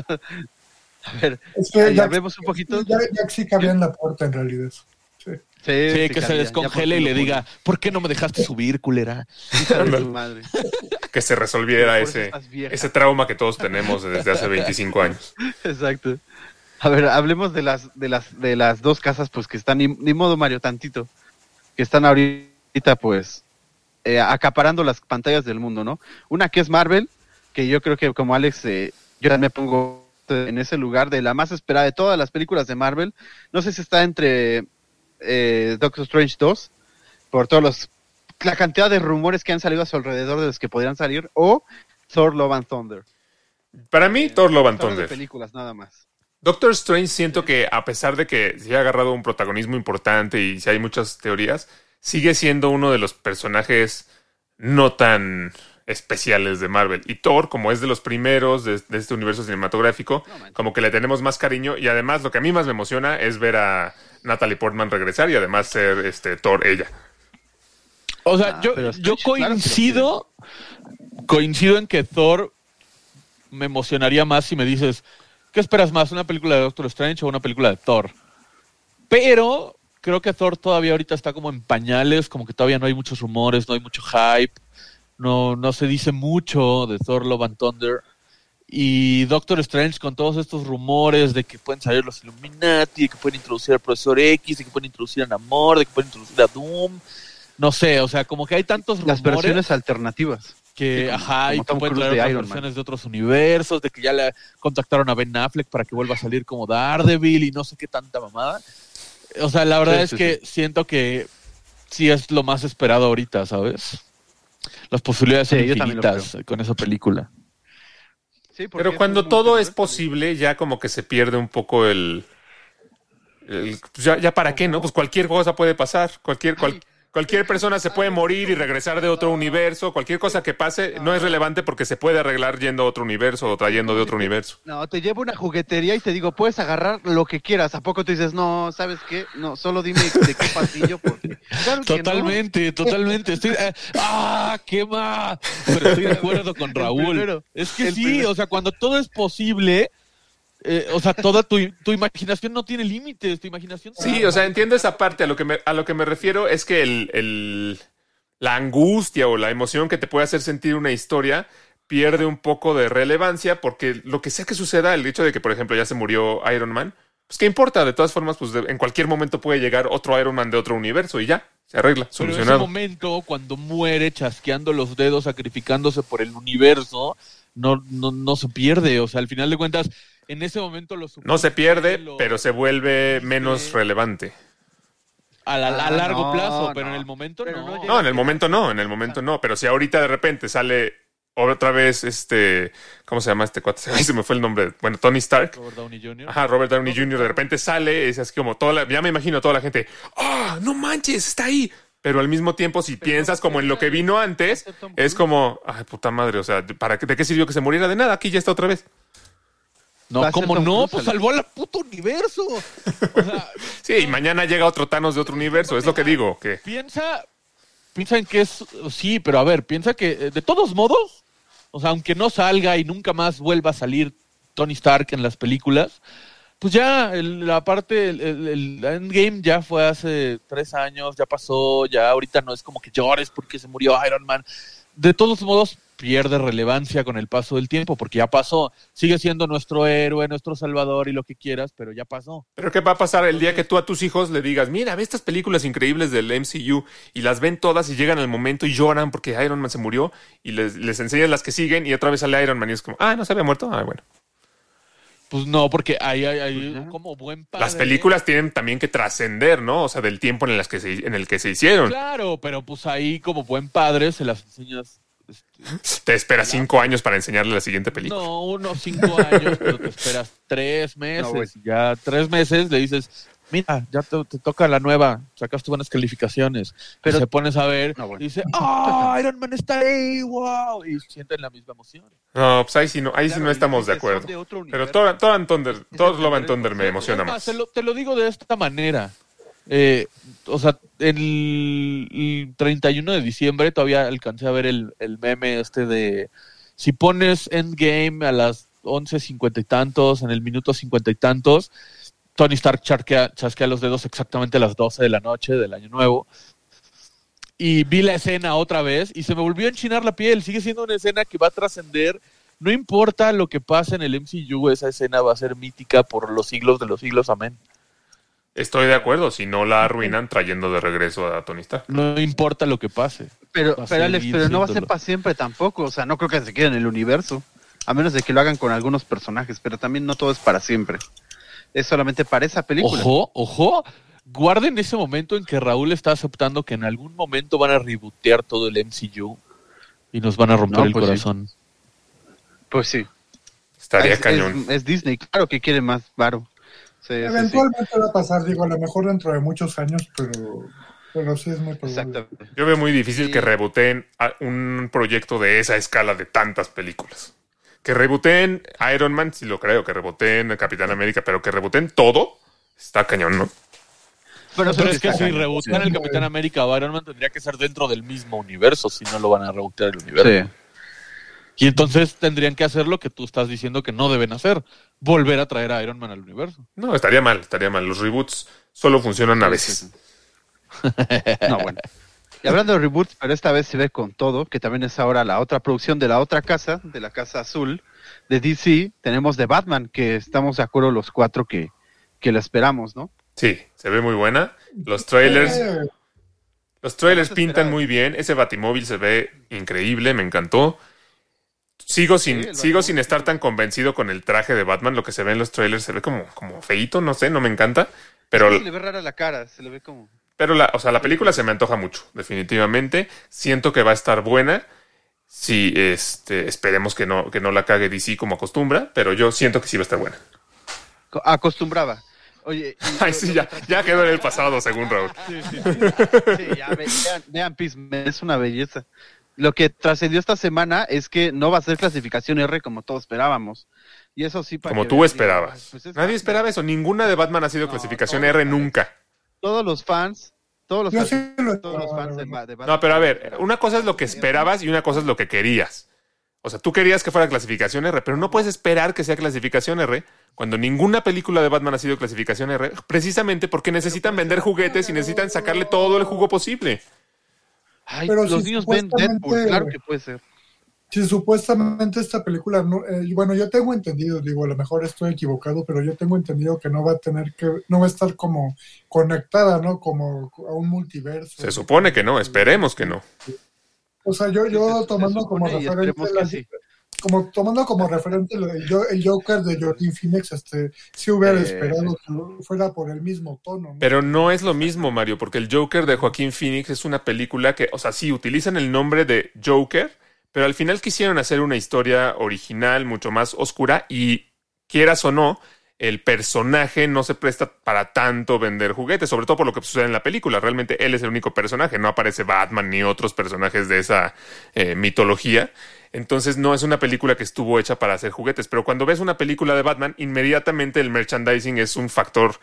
A ver, Es que ahí Jack, hablemos un poquito. Jack- Jack sí cabía en la puerta en realidad. Sí. Que se descongele y le diga, ¿por qué no me dejaste subir, culera? madre. Que se resolviera ese, ese trauma que todos tenemos desde hace 25 años. Exacto. A ver, hablemos de las de las de las dos casas pues que están ni, ni modo Mario tantito que están ahorita pues eh, acaparando las pantallas del mundo, ¿no? Una que es Marvel, que yo creo que como Alex eh, yo también me pongo en ese lugar de la más esperada de todas las películas de Marvel. No sé si está entre eh, Doctor Strange 2 por todos los la cantidad de rumores que han salido a su alrededor de los que podrían salir o Thor Love and Thunder. Para mí, Thor Love and de Thunder. películas nada más. Doctor Strange siento que a pesar de que se ha agarrado un protagonismo importante y si hay muchas teorías, sigue siendo uno de los personajes no tan especiales de Marvel. Y Thor, como es de los primeros de, de este universo cinematográfico, No como que le tenemos más cariño y además lo que a mí más me emociona es ver a Natalie Portman regresar y además ser este Thor ella. O sea, Ah, yo, yo claro coincido, coincido en que Thor me emocionaría más si me dices, ¿qué esperas más, una película de Doctor Strange o una película de Thor? Pero creo que Thor todavía ahorita está como en pañales, como que todavía no hay muchos rumores, no hay mucho hype, no, no se dice mucho de Thor Love and Thunder. Y Doctor Strange con todos estos rumores de que pueden salir los Illuminati, de que pueden introducir al Profesor X, de que pueden introducir a Namor, de que pueden introducir a Doom. No sé, o sea, como que hay tantos rumores Las versiones alternativas. que, sí, como- ajá, y que pueden traer de otras Iron Man. versiones de otros universos, de que ya le contactaron a Ben Affleck para que vuelva a salir como Daredevil y no sé qué tanta mamada. O sea, la verdad Sí, es sí, que siento que sí es lo más esperado ahorita, ¿sabes? Las posibilidades son infinitas con esa película. Sí, Pero cuando todo es posible, ya como que se pierde un poco el... el- ya, ya para qué, ¿no? Pues cualquier cosa puede pasar. Cualquier, cual- cualquier persona se puede morir y regresar de otro universo. Cualquier cosa que pase no es relevante porque se puede arreglar yendo a otro universo o trayendo de otro universo. No, te llevo una juguetería y te digo, puedes agarrar lo que quieras. ¿A poco te dices, no, ¿sabes qué? No, solo dime de qué pasillo. Porque... Claro que no. Totalmente, totalmente. Estoy, eh, ¡Ah, qué más! Pero estoy de acuerdo con Raúl. primero, es que sí, primero. o sea, cuando todo es posible, eh, o sea, toda tu, tu imaginación no tiene límites, tu imaginación... Sí, o sea, entiendo esa parte. A lo que me, a lo que me refiero es que el, el- la angustia o la emoción que te puede hacer sentir una historia pierde un poco de relevancia porque lo que sea que suceda, el hecho de que, por ejemplo, ya se murió Iron Man, pues qué importa, de todas formas, pues de- en cualquier momento puede llegar otro Iron Man de otro universo y ya, se arregla, Pero en ese solucionado. momento, cuando muere chasqueando los dedos, sacrificándose por el universo, no, no, no se pierde. O sea, al final de cuentas, en ese momento los No se pierde, lo- pero se vuelve menos relevante. a, la- a Ah, largo no, plazo, pero no. en el momento Pero no. no en el momento no, en el momento no, pero si ahorita de repente sale otra vez este, ¿cómo se llama este cuate? Ay, se me fue el nombre. Bueno, Tony Stark. Robert Downey Jr. Ajá, Robert Downey Jr. de repente sale, es así como toda la, ya me imagino toda la gente, ¡ah, no manches, está ahí! Pero al mismo tiempo, si piensas como en lo que vino antes, es como, ay, puta madre, o sea, ¿para qué, ¿de qué sirvió que se muriera? De nada, aquí ya está otra vez. No, ¿cómo no? Pues salvó al puto universo. O sea, Sí, y mañana llega otro Thanos de otro universo, es lo que digo, que piensa, piensa en que es, sí, pero a ver, piensa que eh, de todos modos, o sea, aunque no salga y nunca más vuelva a salir Tony Stark en las películas, pues ya el- la parte, el, el- el Endgame ya fue hace tres años, ya pasó, ya ahorita no es como que llores porque se murió Iron Man. De todos modos, pierde relevancia con el paso del tiempo, porque ya pasó. Sigue siendo nuestro héroe, nuestro salvador y lo que quieras, pero ya pasó. Pero ¿qué va a pasar el día que tú a tus hijos le digas, mira, ve estas películas increíbles del MCU y las ven todas y llegan al momento y lloran porque Iron Man se murió y les, les enseñas las que siguen y otra vez sale Iron Man y es como, ah, no se había muerto, ah, bueno. Pues no, porque hay, hay, hay Pues como buen padre. Las películas tienen también que trascender, ¿no? O sea, del tiempo en, las que se, en el que se hicieron. Claro, pero pues ahí como buen padre se las enseñas. Te esperas cinco años para enseñarle la siguiente película. no, unos cinco años, pero te esperas tres meses. No, ya tres meses le dices, mira, ya te, te toca la nueva, sacaste buenas calificaciones. Pero se pones a ver No, bueno. y dice, ¡ah, Iron Man está ahí! ¡Wow! Y sienten la misma emoción. No, pues ahí sí no, ahí sí no estamos de acuerdo. de Pero todo, todo en Thunder, todos Love and Thunder me emociona más, más. Te lo, te lo digo de esta manera. Eh, o sea, el, el 31 de diciembre todavía alcancé a ver el, el meme este de si pones Endgame a las 11.50 y tantos, en el minuto 50 y tantos, Tony Stark chasquea los dedos exactamente a las 12 de la noche del año nuevo. Y vi la escena otra vez y se me volvió a enchinar la piel. Sigue siendo una escena que va a trascender. No importa lo que pase en el MCU, esa escena va a ser mítica por los siglos de los siglos. Amén. Estoy de acuerdo, si no la arruinan trayendo de regreso a Tony Stark. No importa lo que pase. Pero, pero Alex, seguir pero no va a ser para siempre tampoco. O sea, no creo que se quede en el universo. A menos de que lo hagan con algunos personajes, pero también no todo es para siempre. Es solamente para esa película. Ojo, ojo. Guarden ese momento en que Raúl está aceptando que en algún momento van a rebootear todo el MCU y nos van a romper No, el pues sí. corazón. Pues sí. Estaría es, cañón. es- es Disney, claro que quiere más varo. Sí, sí, sí. Eventualmente va a pasar, digo, a lo mejor dentro de muchos años, pero, pero sí es muy probable. Yo veo muy difícil Sí. que rebooteen a un proyecto de esa escala de tantas películas. Que rebooteen Iron Man, sí lo creo, que rebooteen Capitán América, pero que rebooteen todo, está cañón, ¿no? Pero, Pero es que si cañón. rebootean el Capitán América o Iron Man tendría que ser dentro del mismo universo, si no lo van a rebotear el universo. Sí. Y entonces tendrían que hacer lo que tú estás diciendo que no deben hacer, volver a traer a Iron Man al universo. No, estaría mal, estaría mal. Los reboots solo funcionan a veces. No, bueno. Y hablando de reboots, pero esta vez se ve con todo, que también es ahora la otra producción de la otra casa, de la casa azul, de DC, tenemos de Batman, que estamos de acuerdo los cuatro que, que la esperamos, ¿no? Sí, se ve muy buena. Los trailers, los trailers pintan muy bien. Ese batimóvil se ve increíble, me encantó. Sigo sin, Sí, sigo sin estar tan convencido con el traje de Batman. Lo que se ve en los trailers se ve como, como feito, no sé, no me encanta. Pero, se le ve rara la cara, se le ve como... pero la, o sea, la película se me antoja mucho, definitivamente. Siento que va a estar buena. Sí, este, esperemos que no, que no la cague DC como acostumbra, pero yo siento que sí va a estar buena. co- Acostumbraba. Oye, Ay, sí, ya, ya quedó en el pasado, según Raúl. Sí, ya ve- vean, vean Peacemaker, es una belleza. Lo que trascendió esta semana es que no va a ser clasificación R como todos esperábamos. Y eso sí, para Como que tú vean, esperabas. pues es Nadie Batman. esperaba eso. Ninguna de Batman ha sido No, clasificación R nunca. Todos los fans, todos los, Yo sí lo todos los fans de, de Batman. No, pero a ver, una cosa es lo que esperabas y una cosa es lo que querías. O sea, tú querías que fuera clasificación R, pero no puedes esperar que sea clasificación R cuando ninguna película de Batman ha sido clasificación R, precisamente porque necesitan vender juguetes y necesitan sacarle todo el jugo posible. Ay, Pero los si niños ven supuestamente- Deadpool, claro que puede ser. Sí, supuestamente esta película, no, eh, bueno, yo tengo entendido, digo, a lo mejor estoy equivocado, pero yo tengo entendido que no va a tener que, no va a estar como conectada, ¿no? Como a un multiverso. Se supone que no, esperemos que no. O sea, yo, yo se- tomando se como esperemos la- sí. Como tomando como referente lo- el, Jo- el Joker de Joaquin Phoenix, este, sí hubiera Eh, esperado que fuera por el mismo tono, ¿no? Pero no es lo mismo, Mario, porque el Joker de Joaquín Phoenix es una película que, o sea, sí, utilizan el nombre de Joker, pero al final quisieron hacer una historia original, mucho más oscura, y quieras o no, el personaje no se presta para tanto vender juguetes, sobre todo por lo que sucede en la película. Realmente él es el único personaje, no aparece Batman ni otros personajes de esa eh, mitología. Entonces no es una película que estuvo hecha para hacer juguetes, pero cuando ves una película de Batman, inmediatamente el merchandising es un factor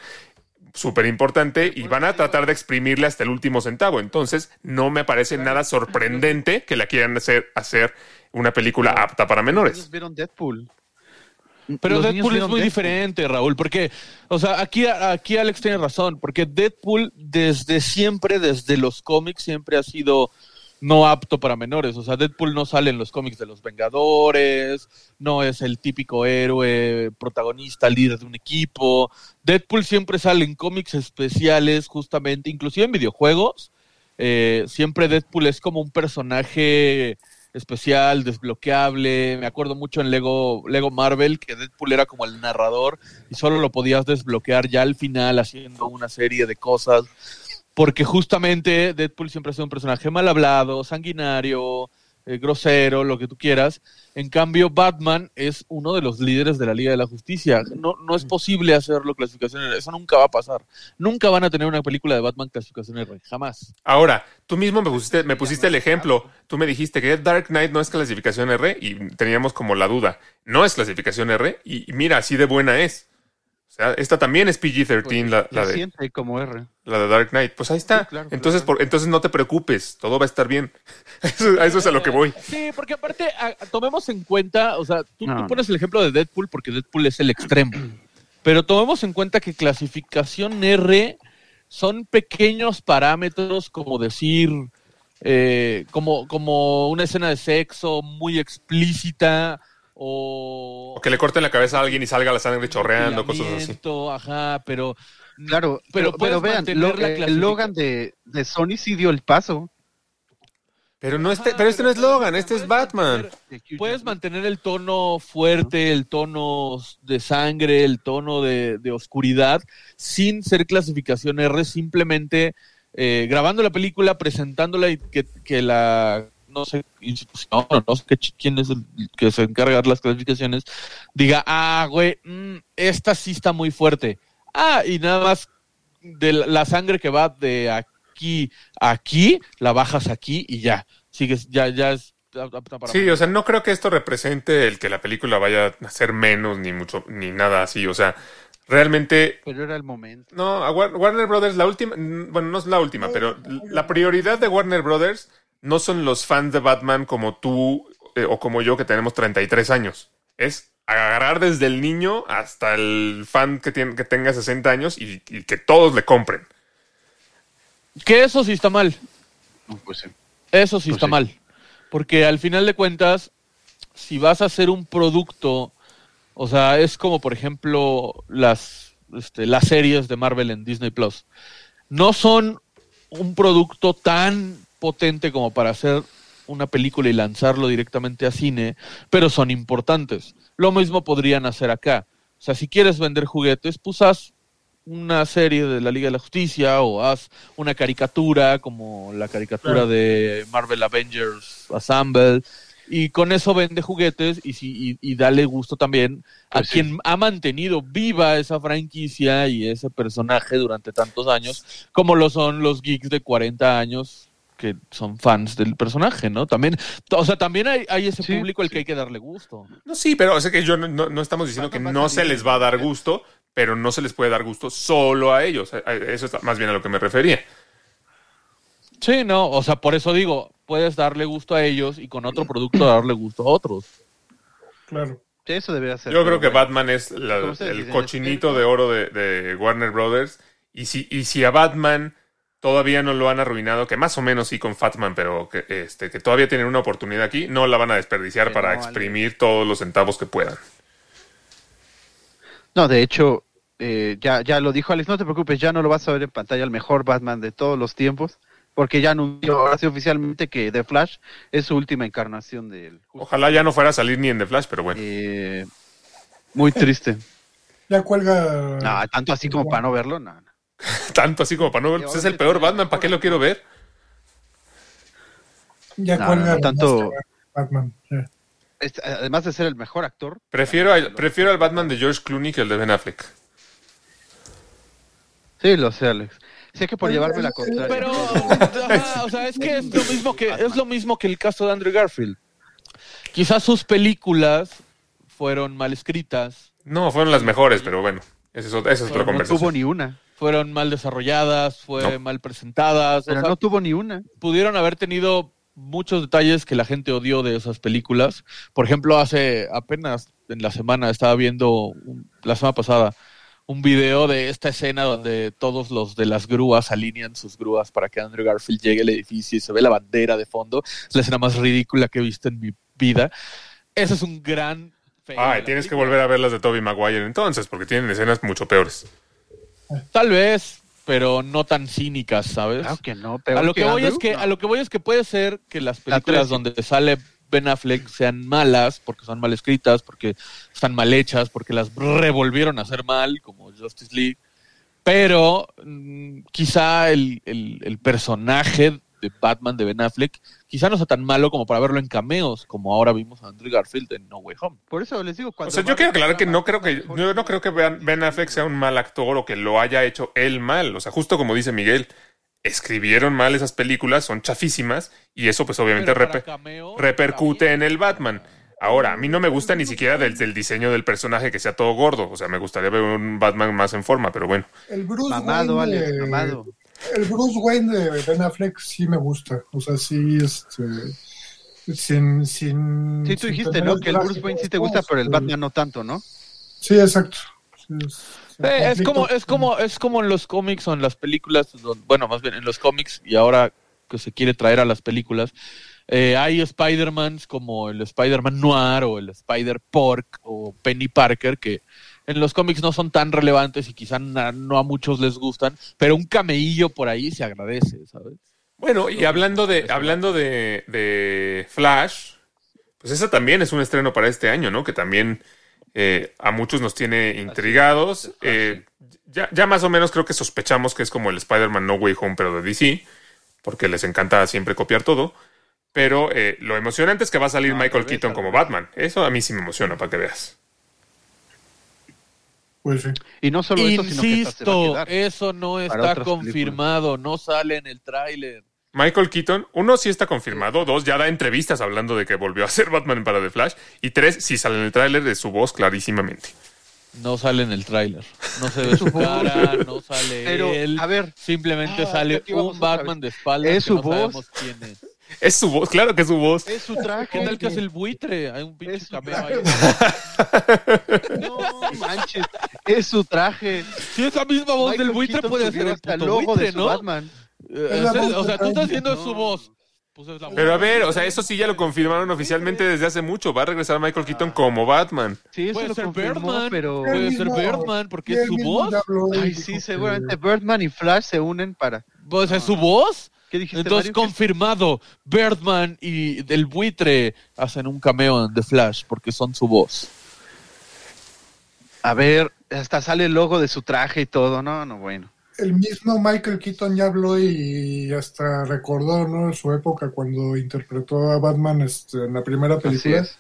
súper importante y van a tratar de exprimirle hasta el último centavo. Entonces no me parece nada sorprendente que la quieran hacer, hacer una película apta para Los menores. niños vieron Deadpool. Pero Los Deadpool es muy Deadpool. diferente, Raúl, porque, o sea, aquí, aquí Alex tiene razón, porque Deadpool desde siempre, desde los cómics, siempre ha sido no apto para menores. O sea, Deadpool no sale en los cómics de los Vengadores, no es el típico héroe, protagonista, líder de un equipo. Deadpool siempre sale en cómics especiales, justamente, inclusive en videojuegos. Eh, siempre Deadpool es como un personaje especial, desbloqueable. Me acuerdo mucho en Lego, Lego Marvel que Deadpool era como el narrador y solo lo podías desbloquear ya al final haciendo una serie de cosas. Porque justamente Deadpool siempre ha sido un personaje mal hablado, sanguinario, eh, grosero, lo que tú quieras. En cambio, Batman es uno de los líderes de la Liga de la Justicia. No, no es posible hacerlo clasificación R. Eso nunca va a pasar. Nunca van a tener una película de Batman clasificación R. Jamás. Ahora, tú mismo me pusiste, me pusiste el ejemplo. Tú me dijiste que Dark Knight no es clasificación R y teníamos como la duda. No es clasificación R y y mira, así de buena es. O sea, esta también es PG-13, Pues, la, la de, siente como R. la de Dark Knight. Pues ahí está. Sí, claro, entonces, claro. por- entonces no te preocupes, todo va a estar bien. Eso, a eso es a lo que voy. Sí, porque aparte, a- tomemos en cuenta, o sea, tú, No, tú no. pones el ejemplo de Deadpool porque Deadpool es el extremo. Pero tomemos en cuenta que clasificación R son pequeños parámetros, como decir, eh, como, como una escena de sexo muy explícita o... O que le corten la cabeza a alguien y salga la sangre chorreando, cosas así. Ajá, pero... Claro, Pero pero, puedes pero vean, mantener lo- la el clasifica- Logan de, de Sony sí dio el paso. Pero no este, Ajá, pero este no es pero- Logan, este es Batman. mantener- Puedes mantener el tono fuerte, el tono de sangre, el tono de, de oscuridad, sin ser clasificación R, simplemente eh, grabando la película, presentándola y que, que la, no sé, institución, o no sé qué quién es el que se encarga de las clasificaciones, diga, ah, güey, mm, esta sí está muy fuerte. Ah, y nada más de la, sangre que va de aquí a aquí, la bajas aquí y ya. Sigues, ya, ya es apta para Sí, o sea, no creo que esto represente el que la película vaya a ser menos ni mucho ni nada así, o sea, realmente Pero era el momento. no, a War- Warner Brothers la última, bueno, no es la última, pero la prioridad de Warner Brothers no son los fans de Batman como tú eh, o como yo que tenemos 33 años. Es agarrar desde el niño hasta el fan que tiene que tenga 60 años y, y que todos le compren. Que eso sí está mal. Pues sí. Eso sí Pues está sí. mal. Porque al final de cuentas, si vas a hacer un producto, o sea, es como por ejemplo las, este, las series de Marvel en Disney Plus. No son un producto tan potente como para hacer una película y lanzarlo directamente a cine, pero son importantes. Lo mismo podrían hacer acá. O sea, si quieres vender juguetes, pues haz una serie de la Liga de la Justicia o haz una caricatura como la caricatura de Marvel Avengers Assemble y con eso vende juguetes y, si, y, y dale gusto también a Pues sí. quien ha mantenido viva esa franquicia y ese personaje durante tantos años como lo son los geeks de 40 años que son fans del personaje, ¿no? También, o sea, también hay, hay ese Sí, público al sí. que hay que darle gusto. No, sí, pero o sea que yo no, estamos diciendo que no se les va a dar gusto, pero no se les puede dar gusto solo a ellos. Eso es más bien a lo que me refería. Sí, no, o sea, por eso digo, puedes darle gusto a ellos y con otro producto darle gusto a otros. Claro. Sí, Eso debería ser. Yo creo que bueno. Batman es la- el dicen, cochinito de oro de, de Warner Brothers. Y si, y si a Batman todavía no lo han arruinado, que más o menos sí con Fatman, pero que, este, que todavía tienen una oportunidad aquí, no la van a desperdiciar Que para no, exprimir todos los centavos que puedan. No, de hecho, eh, ya, ya lo dijo Alex, no te preocupes, ya no lo vas a ver en pantalla, el mejor Batman de todos los tiempos, porque ya anunció ahora sí oficialmente que The Flash es su última encarnación del... Ojalá ya no fuera a salir ni en The Flash, pero bueno. Eh, muy triste. Ya cuelga. No, tanto así como para no verlo, no, no. Tanto así como para no ver, pues es el peor Batman, ¿para qué lo quiero ver? ya no, cuelga. no, tanto- Batman. además de ser el mejor actor, Prefiero, al- prefiero al Batman de George Clooney que el de Ben Affleck. sí, lo sé, Alex. Sé que por Pero- llevarme la contraria. Pero, ajá, o sea, es que es lo mismo que es lo mismo que el caso de Andrew Garfield. Quizás sus películas fueron mal escritas, No, fueron las mejores, pero bueno, esa es, otra- esa es otra no conversación. tuvo ni una, fueron mal desarrolladas, fue No. mal presentadas, o pero sea, no tuvo ni una. pudieron haber tenido muchos detalles que la gente odió de esas películas. Por ejemplo, hace apenas en la semana estaba viendo, un- la semana pasada, un video de esta escena donde todos los de las grúas alinean sus grúas para que Andrew Garfield llegue al edificio y se ve la bandera de fondo. Es la escena más ridícula que he visto en mi vida. Ese es un gran... Ay, tienes que volver a ver las de Tobey Maguire entonces, porque tienen escenas mucho peores. Tal vez, pero no tan cínicas, ¿sabes? Claro que no, peor a lo que, voy Andrew, es que no. a lo que voy es que puede ser que las La películas donde sale Ben Affleck sean malas porque son mal escritas porque están mal hechas porque las revolvieron a hacer mal como Justice League pero mm, quizá el, el- el personaje de Batman de Ben Affleck quizá no sea tan malo como para verlo en cameos como ahora vimos a Andrew Garfield en No Way Home Por eso les digo, O cuando sea, yo quiero aclarar que no creo que yo no creo que Ben Affleck sea un mal actor o que lo haya hecho él mal. O sea, justo como dice Miguel, escribieron mal esas películas, son chafísimas y eso pues obviamente cameo, repercute en el Batman. Ahora, a mí no me gusta ni siquiera del, del diseño del personaje que sea todo gordo. O sea, me gustaría ver un Batman más en forma, pero bueno. El Bruce Mamado, Wayne. Alex, de- mamado. El Bruce Wayne de Ben Affleck sí me gusta. O sea, sí, este. Sin. sin Sí, tú sin dijiste, ¿no? Que el Bruce Wayne sí te gusta, pero el este, Batman no tanto, ¿no? Sí, exacto. Sí, es, Eh, es como es como es como en los cómics o en las películas bueno más bien en los cómics y ahora que se quiere traer a las películas eh, hay Spider-Mans como el Spider-Man Noir o el Spider-Pork o Penny Parker que en los cómics no son tan relevantes y quizá na- no a muchos les gustan pero un cameillo por ahí se agradece ¿sabes? Bueno, y hablando de, hablando de, de Flash, pues esa también es un estreno para este año, ¿no? Que también eh, a muchos nos tiene intrigados. Eh, ya, ya más o menos creo que sospechamos que es como el Spider-Man No Way Home, pero de DC, porque les encanta siempre copiar todo. Pero eh, lo emocionante es que va a salir al Michael Keaton como. Batman. Eso a mí sí me emociona, para que veas. Pues sí. Y no solo eso, sino que hasta se va a Insisto, quedar. eso no está confirmado, no sale en el tráiler. Michael Keaton, uno sí está confirmado, dos ya da entrevistas hablando de que volvió a ser Batman para The Flash, y tres sí sale en el tráiler de su voz clarísimamente. No sale en el tráiler. No se ve su cara, no sale Pero, él. a ver, Simplemente Ah, sale un Batman de espaldas ¿Es que su no voz? sabemos quién es. Es su voz, claro que es su voz. es su traje. ¿Qué tal que es el buitre? Hay un pinche Es cameo ahí. No manches, es su traje. Si esa misma voz Michael del buitre Keaton puede ser el puto logo buitre, de su ¿no? Batman. Eh, Es la o sea, voz o sea, de tú estás viendo su voz. Pues es la voz. Pero a ver, o sea, eso sí ya lo confirmaron oficialmente desde hace mucho. Va a regresar Michael Keaton como Batman. Sí, eso Puede lo ser confirmó, Birdman, pero... Puede ser Birdman, porque es su voz. Ay, sí, seguramente Birdman y Flash se unen para... Pues es su voz. ¿Qué dijiste, Entonces, Mario? confirmado, Birdman y del buitre hacen un cameo en The Flash porque son su voz. A ver, hasta sale el logo de su traje y todo. No, no, bueno. El mismo Michael Keaton ya habló y hasta recordó, ¿no? Su época cuando interpretó a Batman este, en la primera Así película. es.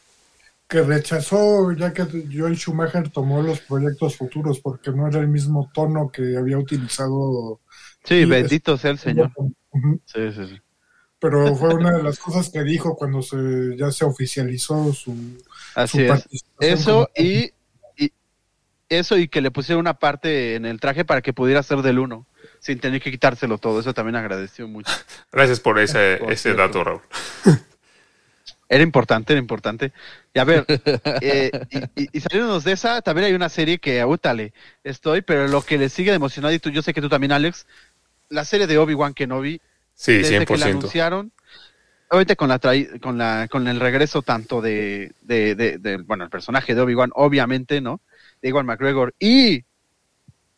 que rechazó ya que Joel Schumacher tomó los proyectos futuros porque no era el mismo tono que había utilizado. Sí, Sí, bendito sea el Señor. Sí, sí, sí. Pero fue una de las cosas que dijo cuando se ya se oficializó su, Así su es. participación. Eso como- y, y eso y que le pusieron una parte en el traje para que pudiera ser del uno, sin tener que quitárselo todo. Eso también agradeció mucho. Gracias por ese, Por ese dato, Raúl. Era importante, era importante. Y a ver, eh, y, y, y saliéndonos de esa, también hay una serie que, útale, estoy, pero lo que le sigue de emocionado, y tú, yo sé que tú también, Alex, la serie de Obi-Wan Kenobi, Sí, desde que la 100%. anunciaron, obviamente con la con la con el regreso tanto de, de, de- de- bueno, el personaje de Obi-Wan, obviamente, ¿no? De Iwan McGregor y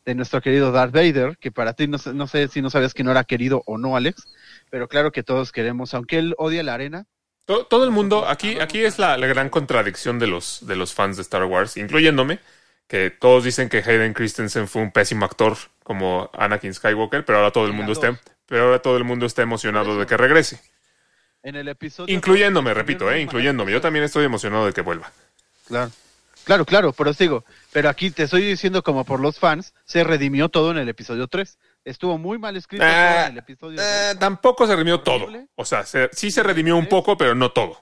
de nuestro querido Darth Vader, que para ti no, sé- no sé si no sabías que no era querido o no, Alex, pero claro que todos queremos, aunque él odia la arena, To- Todo el mundo, aquí, aquí es la, la gran contradicción de los, de los fans de Star Wars, incluyéndome, que todos dicen que Hayden Christensen fue un pésimo actor como Anakin Skywalker, pero ahora todo el mundo está, pero ahora todo el mundo está emocionado de que regrese. en el episodio... Incluyéndome, repito, eh, incluyéndome. Yo también estoy emocionado de que vuelva. Claro. Claro, claro, pero os digo, pero aquí te estoy diciendo como por los fans, se redimió todo en el episodio 3. Estuvo muy mal escrito Ah, en el episodio Eh, 3. tampoco se redimió todo. O sea, se- sí se redimió un poco, pero no todo.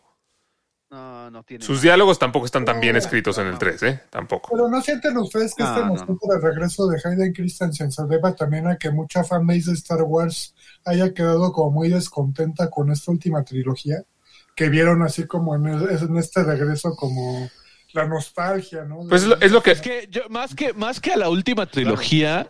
No, no tiene. Sus nada. diálogos tampoco están tan bien escritos en el 3, ¿eh? Tampoco. Pero no sienten ustedes que No, este por el regreso de Hayden Christensen se deba también a que mucha fanbase de Star Wars haya quedado como muy descontenta con esta última trilogía, que vieron así como en, el- en este regreso como la nostalgia, ¿no? Pues es lo, es lo que... Es que yo, más que más que a la última trilogía,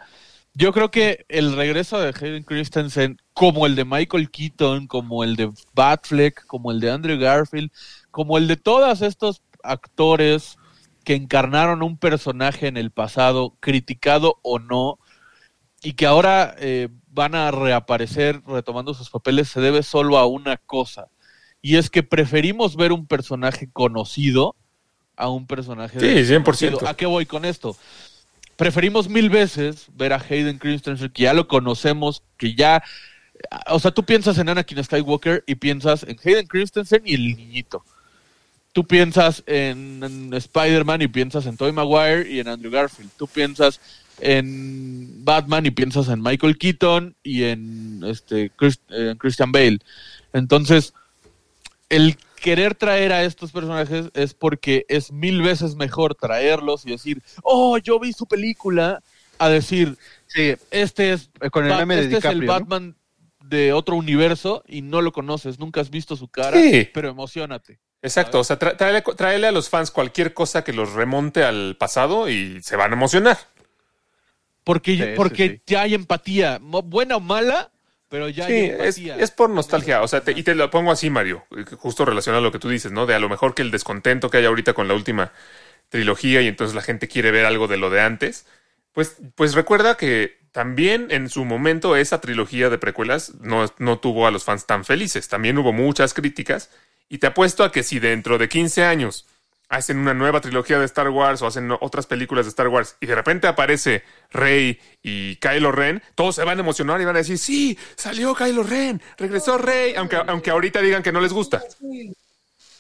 yo creo que el regreso de Hayden Christensen, como el de Michael Keaton, como el de Batfleck, como el de Andrew Garfield, como el de todos estos actores que encarnaron un personaje en el pasado, criticado o no, y que ahora eh, van a reaparecer retomando sus papeles, se debe solo a una cosa. Y es que preferimos ver un personaje conocido a un personaje Sí, desconocido. 100%. ¿A qué voy con esto? Preferimos mil veces ver a Hayden Christensen, que ya lo conocemos, que ya... O sea, tú piensas en Anakin Skywalker y piensas en Hayden Christensen y el niñito. Tú piensas en, en Spider-Man y piensas en Tobey Maguire y en Andrew Garfield. Tú piensas en Batman y piensas en Michael Keaton y en este Chris- Christian Bale. Entonces, el querer traer a estos personajes es porque es mil veces mejor traerlos y decir, oh, yo vi su película, a decir, Sí, este es, con el meme de este es el. Batman de otro universo y no lo conoces, nunca has visto su cara, Sí. pero emocionate. Exacto, o sea, tráele, tráele a los fans cualquier cosa que los remonte al pasado y se van a emocionar. Porque, Sí, porque sí, sí. ya hay empatía, buena o mala, pero ya Sí, hay es, empatía. es por nostalgia. O sea, te- y te lo pongo así, Mario, justo relacionado a lo que tú dices, ¿no? De a lo mejor que el descontento que hay ahorita con la última trilogía y entonces la gente quiere ver algo de lo de antes. Pues, pues recuerda que también en su momento esa trilogía de precuelas no, no tuvo a los fans tan felices. También hubo muchas críticas. Y te apuesto a que si dentro de 15 años hacen una nueva trilogía de Star Wars o hacen otras películas de Star Wars y de repente aparece Rey y Kylo Ren, todos se van a emocionar y van a decir, sí, salió Kylo Ren, regresó Rey, aunque, aunque ahorita digan que no les gusta.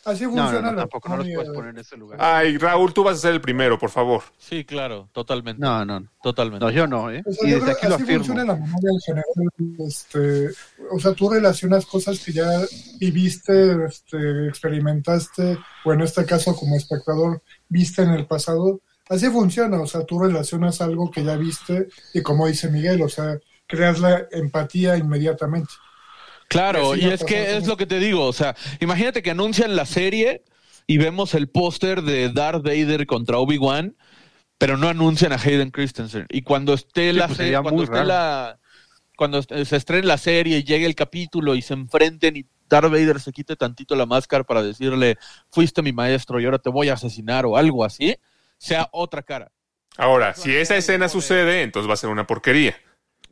Así No, funciona no, no, la tampoco, no los puedes poner en ese lugar. Ay, Raúl, tú vas a ser el primero, por favor. Sí, claro, totalmente. No, no, no. Totalmente. No, yo no, ¿eh? O sea, Y desde aquí lo así afirmo. funciona la memoria en general. Este, o sea, tú relacionas cosas que ya viviste, este, experimentaste, o en este caso como espectador viste en el pasado. Así funciona, o sea, tú relacionas algo que ya viste y como dice Miguel, o sea, creas la empatía inmediatamente. Claro, y es que es lo que te digo, o sea, imagínate que anuncian la serie y vemos el póster de Darth Vader contra Obi-Wan, pero no anuncian a Hayden Christensen. Y cuando esté la pues serie, sería cuando esté la cuando se estrene la serie y llegue el capítulo y se enfrenten y Darth Vader se quite tantito la máscara para decirle, "Fuiste mi maestro y ahora te voy a asesinar" o algo así, sea otra cara. Ahora, si esa escena sucede, entonces va a ser una porquería.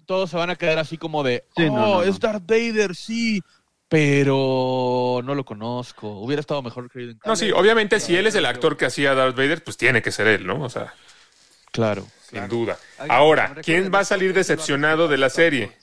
Todos se van a quedar así como de, Sí, "Oh, no, no, no. es Darth Vader, sí." Pero no lo conozco. Hubiera estado mejor que Hayden No, sí, obviamente si él es el actor que hacía Darth Vader, pues tiene que ser él, ¿no? O sea, Claro. sin duda. Ahora, ¿quién va a salir decepcionado de la serie?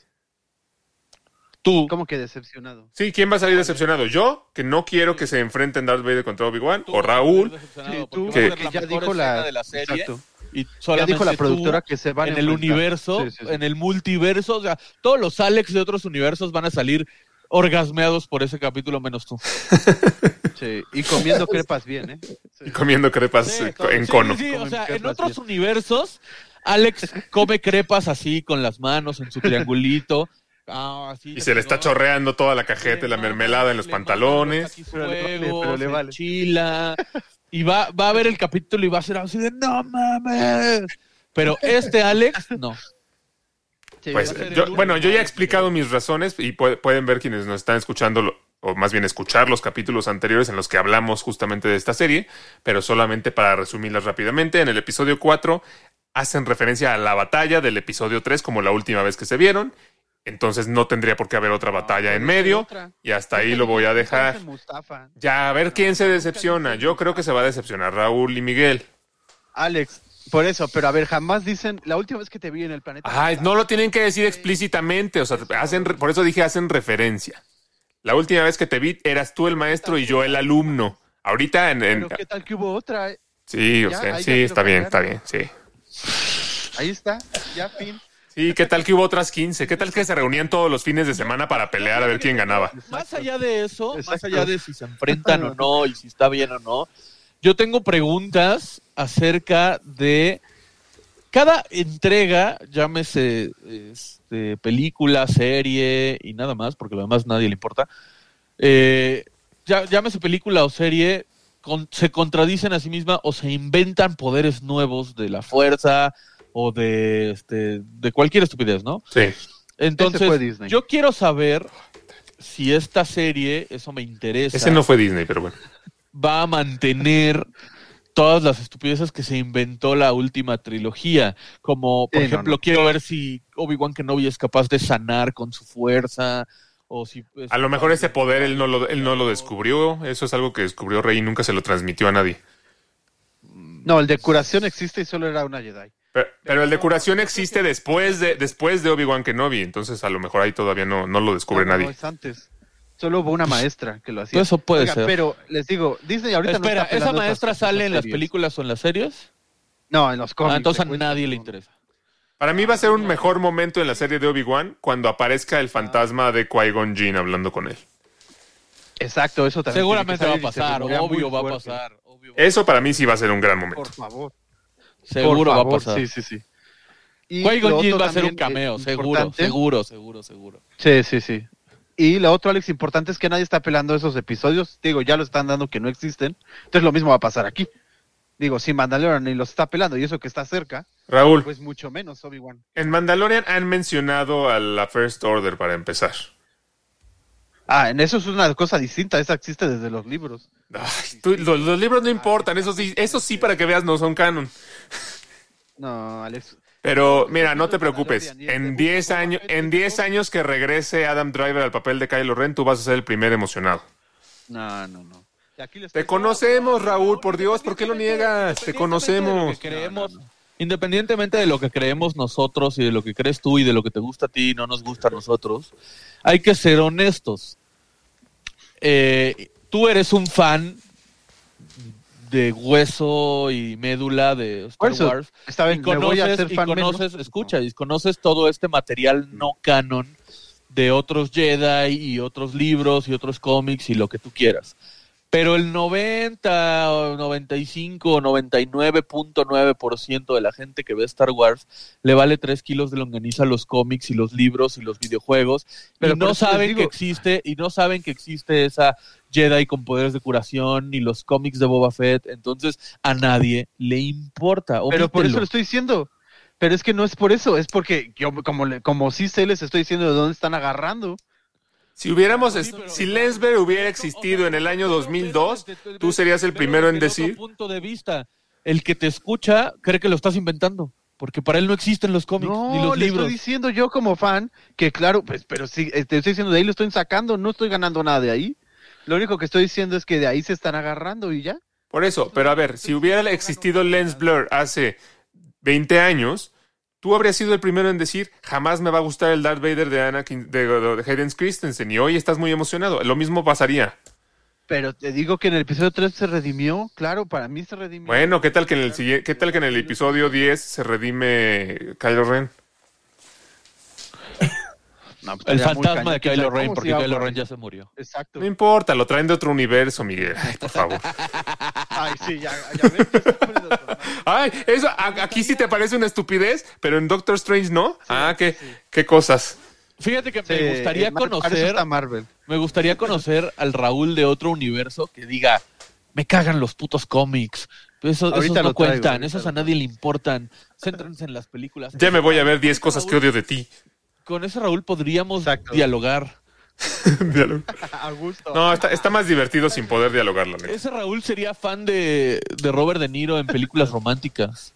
Tú. ¿Cómo que decepcionado? Sí, ¿quién va a salir decepcionado? ¿Yo? Que no quiero que se enfrenten Darth Vader contra Obi-Wan. ¿O Raúl? Sí, tú, que- ya dijo la... de la serie Exacto. Y Ya solamente dijo la tú productora que se van en el universo, Sí, sí, sí. en el multiverso, o sea, todos los Alex de otros universos van a salir orgasmeados por ese capítulo menos tú. Sí, y comiendo crepas bien, ¿eh? Sí. Y comiendo crepas eh, en sí, cono. sí, sí, o sea, en otros bien. universos, Alex come crepas así con las manos en su triangulito. Ah, así, Y se le está chorreando toda la cajeta y la mermelada en los le pantalones. Pero le vale, fuego, pero le vale. enchila, y va, va a ver el capítulo y va a ser así de no mames. Pero este Alex, no. Pues yo, bueno, yo ya he explicado mis razones y pu- pueden ver quienes nos están escuchando, lo- o más bien escuchar los capítulos anteriores en los que hablamos justamente de esta serie, pero solamente para resumirlas rápidamente, en el episodio 4 hacen referencia a la batalla del episodio 3 como la última vez que se vieron, entonces no tendría por qué haber otra batalla en medio y hasta ahí lo voy a dejar. Ya, a ver quién se decepciona. Yo creo que se va a decepcionar Raúl y Miguel. Alex, por eso, pero a ver, jamás dicen la última vez que te vi en el planeta. Ay, no lo tienen que decir explícitamente, o sea, hacen, re- por eso dije hacen referencia. La última vez que te vi eras tú el maestro y yo el alumno. Ahorita en... en- Pero qué tal que hubo otra. sí, o sea, sí, está bien, está bien, sí. Ahí está, ya fin. Sí, ¿qué tal que hubo otras 15? ¿Qué tal que se reunían todos los fines de semana para pelear a ver quién ganaba? Más allá de eso, más allá de si se enfrentan o no y si está bien o no, yo tengo preguntas acerca de cada entrega, llámese este, película, serie y nada más, porque lo demás nadie le importa. eh, llámese película o serie, con- se contradicen a sí misma o se inventan poderes nuevos de la fuerza o de, este, de cualquier estupidez, ¿no? Sí. Entonces, fue Disney. yo quiero saber si esta serie, eso me interesa, Ese no fue Disney, pero bueno. va a mantener todas las estupideces que se inventó la última trilogía. Como, por Sí, ejemplo, no. quiero ver si Obi-Wan Kenobi es capaz de sanar con su fuerza. O si es A lo mejor ese de- poder él no lo, él no lo descubrió. Eso es algo que descubrió Rey y nunca se lo transmitió a nadie. No, el de curación existe y solo era una Jedi. Pero, pero el de curación existe después de, después de Obi-Wan Kenobi. Entonces a lo mejor ahí todavía no, no lo descubre No, no, nadie. es antes. Solo hubo una maestra que lo hacía. Eso puede Oiga, ser. Pero les digo, Disney ahorita no Espera, está ¿esa maestra esas- sale esas en las películas o en las series? No, en los cómics. Ah, entonces a nadie le no. interesa. Para mí va a ser un mejor momento en la serie de Obi-Wan cuando aparezca el fantasma de Qui-Gon Jinn hablando con él. Exacto, eso también. Seguramente va a pasar, obvio va a pasar. obvio va a Eso para mí sí va a ser un gran momento. Por favor. Seguro va a pasar. Sí, sí, sí. Y Qui-Gon va a ser un cameo, seguro, seguro, seguro, seguro. Sí, sí, sí. Y lo otro, Alex, importante es que nadie está pelando esos episodios. Digo, ya lo están dando que no existen. Entonces lo mismo va a pasar aquí. Digo, si Mandalorian ni los está pelando y eso que está cerca, Raúl, pues mucho menos Obi-Wan. en Mandalorian han mencionado a la First Order para empezar. Ah, en eso es una cosa distinta. Esa existe desde los libros. Ay, tú- los, los libros no importan, eso sí, eso sí para que veas no son canon. No, Alex. Pero mira, no te preocupes. En 10 años, en 10 años que regrese Adam Driver al papel de Kylo Ren, tú vas a ser el primer emocionado. No, no, no. Te conocemos, Raúl, por Dios, ¿por qué lo niegas? Te conocemos. creemos, independientemente de lo que creemos nosotros y de lo que crees tú y de lo que te gusta a ti y no nos gusta a nosotros, hay que ser honestos. Eh, tú eres un fan de hueso y médula de Star Por eso, Wars Está bien, y me voy a conoces, y conoces menos. escucha, y conoces todo este material no canon de otros Jedi y otros libros y otros cómics y lo que tú quieras. Pero el 90 o 95 o 99.9% de la gente que ve Star Wars le vale 3 kilos de longaniza a los cómics y los libros y los videojuegos Pero y no saben digo- que existe y no saben que existe esa Jedi con poderes de curación ni los cómics de Boba Fett, entonces a nadie le importa. Pero por eso lo estoy diciendo. Pero es que no es por eso, es porque yo como le- como sí sé les estoy diciendo de dónde están agarrando. Si hubiéramos, Sí, pero- si Lensberg hubiera existido en el año 2002, tú serías el primero en decir, punto de vista, el que te escucha cree que lo estás inventando, porque para él no existen los cómics No, ni los le libros. estoy diciendo yo como fan que claro, pues pero sí eh, te estoy diciendo de ahí lo estoy sacando, no estoy ganando nada de ahí. Lo único que estoy diciendo es que de ahí se están agarrando y ya. por eso, pero a ver, si hubiera existido Lens Blur hace 20 años, tú habrías sido el primero en decir, jamás me va a gustar el Darth Vader de Anakin, de, de, de Hayden Christensen, y hoy estás muy emocionado. Lo mismo pasaría. Pero te digo que en el episodio 3 se redimió, claro, para mí se redimió. Bueno, ¿qué tal que en el qué tal que en el episodio 10 se redime Kylo Ren? No, pues, El fantasma de Kylo Ren, porque Kylo Ren ya se murió. Exacto. No importa, lo traen de otro universo, Miguel. Ay, por favor. Ay, sí, ya, ya ves. Ay, eso a- aquí sí te parece una estupidez, pero en Doctor Strange no. ah, qué, qué cosas. Fíjate que Sí, me gustaría eso conocer, Marvel. me gustaría conocer al Raúl de otro universo que diga, me cagan los putos cómics. Esos, Ahorita esos lo no traigo, cuentan, esos a nadie le importan. Céntrense en las películas. Ya me voy a ver 10 cosas que odio de ti. Con ese Raúl podríamos Exacto. dialogar. A gusto. No, está, está más divertido sin poder dialogar, la neta. Ese Raúl sería fan de, de Robert De Niro en películas románticas.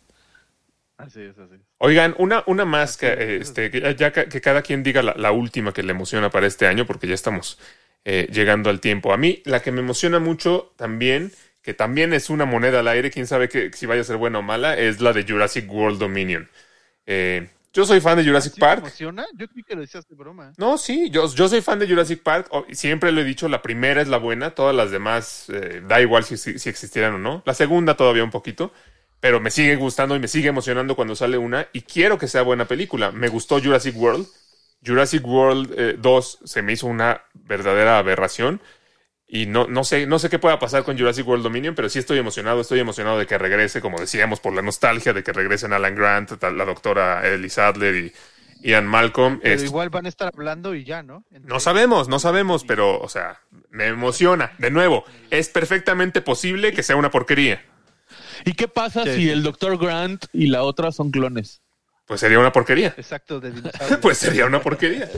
Así es, así es. Oigan, una, una más que, este, que ya, ya que, que cada quien diga la, la última que le emociona para este año, porque ya estamos eh, llegando al tiempo. A mí, la que me emociona mucho también, que también es una moneda al aire, quién sabe que, si vaya a ser buena o mala, es la de Jurassic World Dominion. Eh, yo soy fan de Jurassic ¿Sí te Park. emociona? Yo creí que lo decías de broma. No, sí, yo, yo soy fan de Jurassic Park. Siempre lo he dicho, la primera es la buena, todas las demás eh, da igual si, si, si existieran o no. La segunda todavía un poquito, pero me sigue gustando y me sigue emocionando cuando sale una y quiero que sea buena película. Me gustó Jurassic World. Jurassic World eh, 2 se me hizo una verdadera aberración y no, no, sé, no sé qué pueda pasar con Jurassic World Dominion, pero sí estoy emocionado, estoy emocionado de que regrese, como decíamos, por la nostalgia de que regresen Alan Grant, la doctora Ellie Sadler y Ian Malcolm. Pero Este, igual van a estar hablando y ya, ¿no? Entre- no sabemos, no sabemos, pero, o sea, me emociona. De nuevo, es perfectamente posible que sea una porquería. ¿Y qué pasa Sí, si el Dr. Grant y la otra son clones? Pues sería una porquería. Exacto, de dinosaurios. Pues sería una porquería.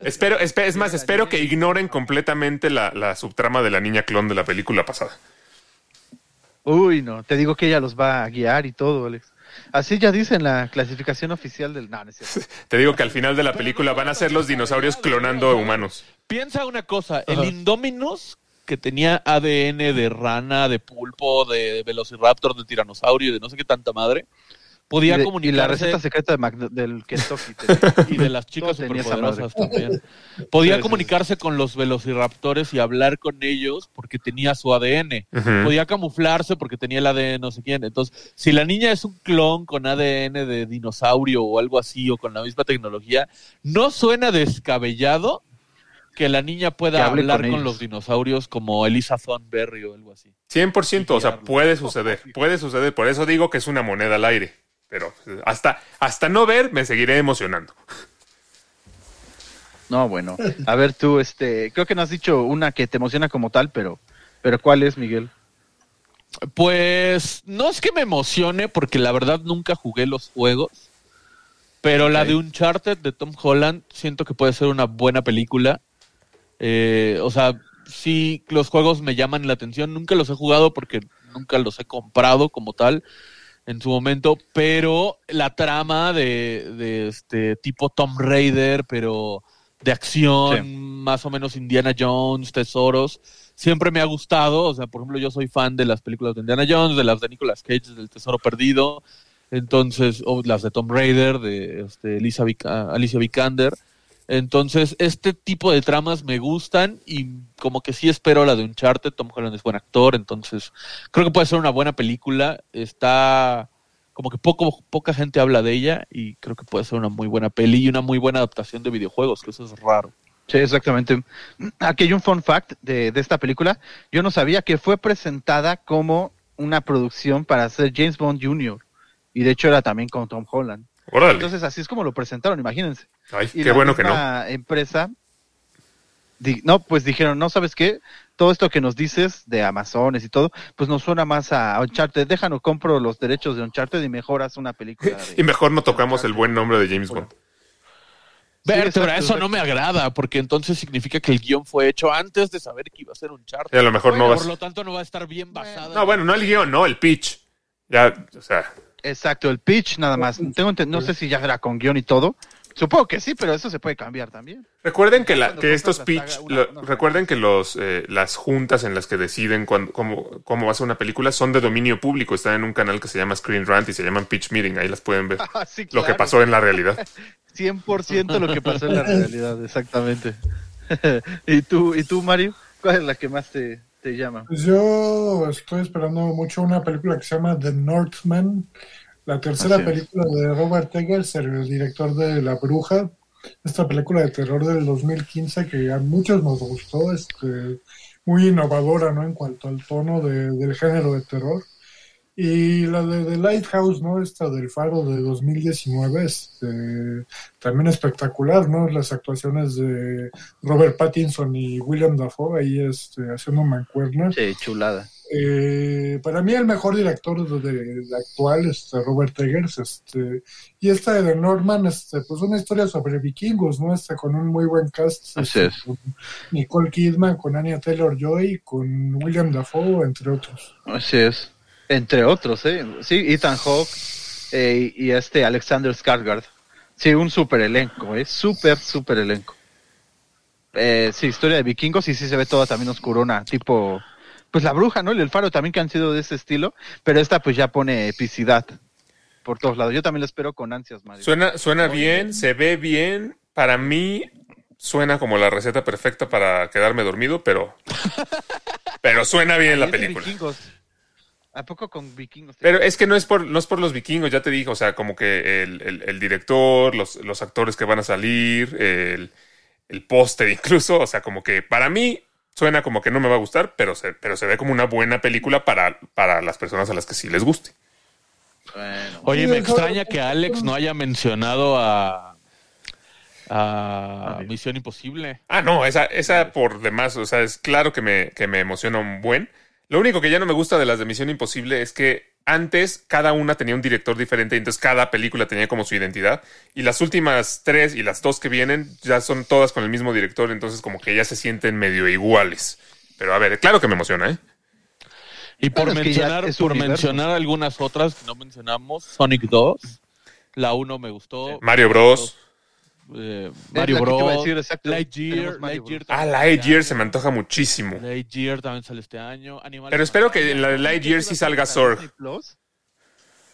Espero, espe- es más, espero que ignoren completamente la, la subtrama de la niña clon de la película pasada. Uy, no, te digo que ella los va a guiar y todo, Alex. Así ya dice en la clasificación oficial del... No, no es cierto. Te digo que al final de la película van a ser los dinosaurios clonando humanos. Piensa una cosa, el. Indominus que tenía ADN de rana, de pulpo, de velociraptor, de tiranosaurio y de no sé qué tanta madre, podía y, de- y la receta secreta de Mac- del Kentucky. y de las chicas superpoderosas también. Podía Sí, sí, comunicarse con los velociraptores y hablar con ellos porque tenía su ADN. Podía camuflarse porque tenía el ADN no sé quién. Entonces, si la niña es un clon con ADN de dinosaurio o algo así o con la misma tecnología, no suena descabellado que la niña Que pueda hable hablar con los dinosaurios como Elisa Thornberry o algo así. 100%, o sea, puede suceder, puede suceder. Por eso digo que es una moneda al aire. Pero hasta, hasta no ver, me seguiré emocionando. No, bueno. A ver tú, este, creo que no has dicho una que te emociona como tal, pero, pero ¿cuál es, Miguel? Pues no es que me emocione porque la verdad nunca jugué los juegos, pero la de Uncharted de Tom Holland siento que puede ser una buena película. Eh, o sea, sí, los juegos me llaman la atención. Nunca los he jugado porque nunca los he comprado como tal en su momento, pero la trama de, de este tipo Tom Raider, pero de acción, Sí. más o menos Indiana Jones, tesoros, siempre me ha gustado. O sea, por ejemplo, yo soy fan de las películas de Indiana Jones, de las de Nicolas Cage, del Tesoro Perdido, entonces, o las de Tom Raider, de este, Alicia, Vika- Alicia Vikander. Entonces, este tipo de tramas me gustan y como que sí espero la de Uncharted. Tom Holland es buen actor, entonces creo que puede ser una buena película. Está como que poco, poca gente habla de ella y creo que puede ser una muy buena peli y una muy buena adaptación de videojuegos, que eso es raro. Sí, exactamente. Aquí hay un fun fact de, de esta película. Yo no sabía que fue presentada como una producción para hacer James Bond Jr. Y de hecho era también con Tom Holland. Órale. Entonces así es como lo presentaron, imagínense. Ay, Y qué la bueno que no. empresa, di- no, pues dijeron, no, ¿sabes qué? Todo esto que nos dices de Amazones y todo, pues nos suena más a Uncharted. Déjanos, compro los derechos de Uncharted y mejoras una película. de- Y mejor no tocamos el buen nombre de James Bond. Sí, Vértebra, eso exacto. no me agrada, porque entonces significa que el guion fue hecho antes de saber que iba a ser un chart. Y a lo mejor no Por vas. lo tanto, no va a estar bien basada. No, bueno, no el guion, no, el pitch. Ya, o sea, Exacto, el pitch nada más. Tengo no sé si ya era con guion y todo. Supongo que sí, pero eso se puede cambiar también. recuerden que, la, que estos pitch, saga, una- lo- una- recuerden que los, eh, las juntas en las que deciden cuándo- cómo, cómo va a ser una película son de dominio público. Están en un canal que se llama Screen Rant y se llaman Pitch Meeting. Ahí las pueden ver. Ah, Lo que pasó en la realidad. 100% lo que pasó en la realidad, exactamente. ¿Y tú, ¿Y tú, Mario? ¿Cuál es la que más te, te llama? Pues yo estoy esperando mucho una película que se llama The Northman, la tercera Así es. película de Robert Eggers, el director de La Bruja. Esta película de terror del 2015 que a muchos nos gustó, este, muy innovadora ¿no? en cuanto al tono de- del género de terror. Y la de The Lighthouse, ¿no? Esta del Faro de 2019, este, también espectacular, ¿no? Las actuaciones de Robert Pattinson y William Dafoe ahí este, haciendo mancuernas. Sí, chulada. Eh, para mí el mejor director de, de actual es Robert Eggers, este, y esta de The Norman, este, pues una historia sobre vikingos, ¿no? Este, con un muy buen cast, Así este, es. con Nicole Kidman, con Anya Taylor Joy, con William Dafoe, entre otros. Así es. Entre otros, ¿eh? Sí, Ethan Hawke eh, y este Alexander Skarsgård. Sí, un super elenco, ¿eh? Súper, súper elenco. Eh, sí, historia de vikingos y sí se ve toda también oscurona, tipo, pues la bruja, ¿no? Y el faro también que han sido de ese estilo, pero esta pues ya pone epicidad por todos lados. Yo también lo espero con ansias, Mario. Suena, suena bien, se ve bien. Para mí, suena como la receta perfecta para quedarme dormido, pero. Pero suena bien la película. vikingos. ¿A poco con vikingos? Pero es que no es por, no es por los vikingos, ya te dije, o sea, como que el, el- el director, los, los actores que van a salir, el, el póster incluso, o sea, como que para mí suena como que no me va a gustar, pero se, pero se ve como una buena película para, para las personas a las que sí les guste. Bueno, Oye, me extraña que Alex no haya mencionado a, a A ver. Misión Imposible. Ah, no, esa, esa por demás, o sea, es claro que me, que me emociona un buen. Lo único que ya no me gusta de las de Misión Imposible es que antes cada una tenía un director diferente, y entonces cada película tenía como su identidad. Y las últimas tres y las dos que vienen ya son todas con el mismo director, entonces como que ya se sienten medio iguales. Pero a ver, claro que me emociona, ¿eh? Y por mencionar, es por mencionar algunas otras que no mencionamos, Sonic 2, la 1 me gustó. Mario Bros. Eh, Mario que Bros. Lightyear, Lightyear. Ah, Lightyear este se me año. antoja muchísimo. Lightyear también sale este año. Animales Pero espero que en la de. Lightyear sí salga Zorg.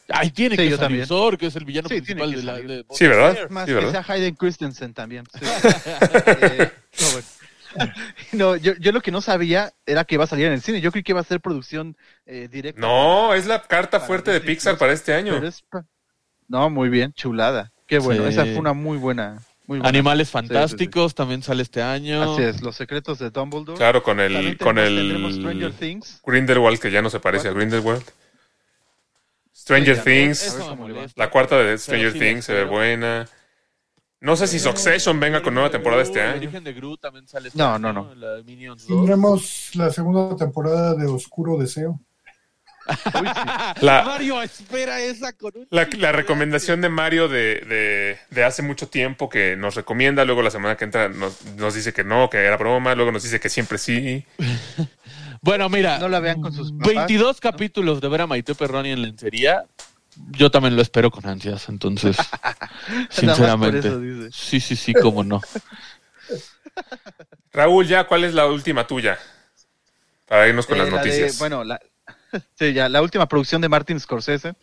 Ay, tiene Sí, que yo salir también. Zorg, que es el villano Sí, principal que de la... de Sí, ¿verdad? Más Sí, que ¿verdad? sea Hayden Christensen también. sí. Eh, no, bueno. No, yo, yo lo que no sabía era que iba a salir en el cine. Yo creí que iba a ser producción eh, directa. No, es la carta fuerte de Pixar Plus, para este año. pero es pa- No, muy bien, chulada. Qué bueno, Sí. esa fue una muy buena. Muy. Animales sí, Fantásticos también sale este año. Así es, Los secretos de Dumbledore. Claro, con También el, con el Things. Grindelwald, que ya no se parece a Grindelwald. Stranger Things. La cuarta de Stranger Things se ve buena. No sé si Succession venga con nueva temporada este El año. origen de Gru también sale este No, año, no, no. La de Minions 2. Tendremos la segunda temporada de Oscuro Deseo. La, Mario, espera esa con un la, recomendación de Mario de, de, de hace mucho tiempo que nos recomienda, luego la semana que entra nos, nos dice que no, que era broma, luego nos dice que siempre sí. Bueno, mira, No la vean con sus papás, 22 capítulos de ver a Maite Perroni en lencería. Yo también lo espero con ansias, entonces, sinceramente. eso dice. Sí, sí, sí, cómo no. Raúl, ya, ¿cuál es la última tuya? Para irnos con Eh, las la de- noticias. bueno, la, sí, ya, la última producción de Martin Scorsese,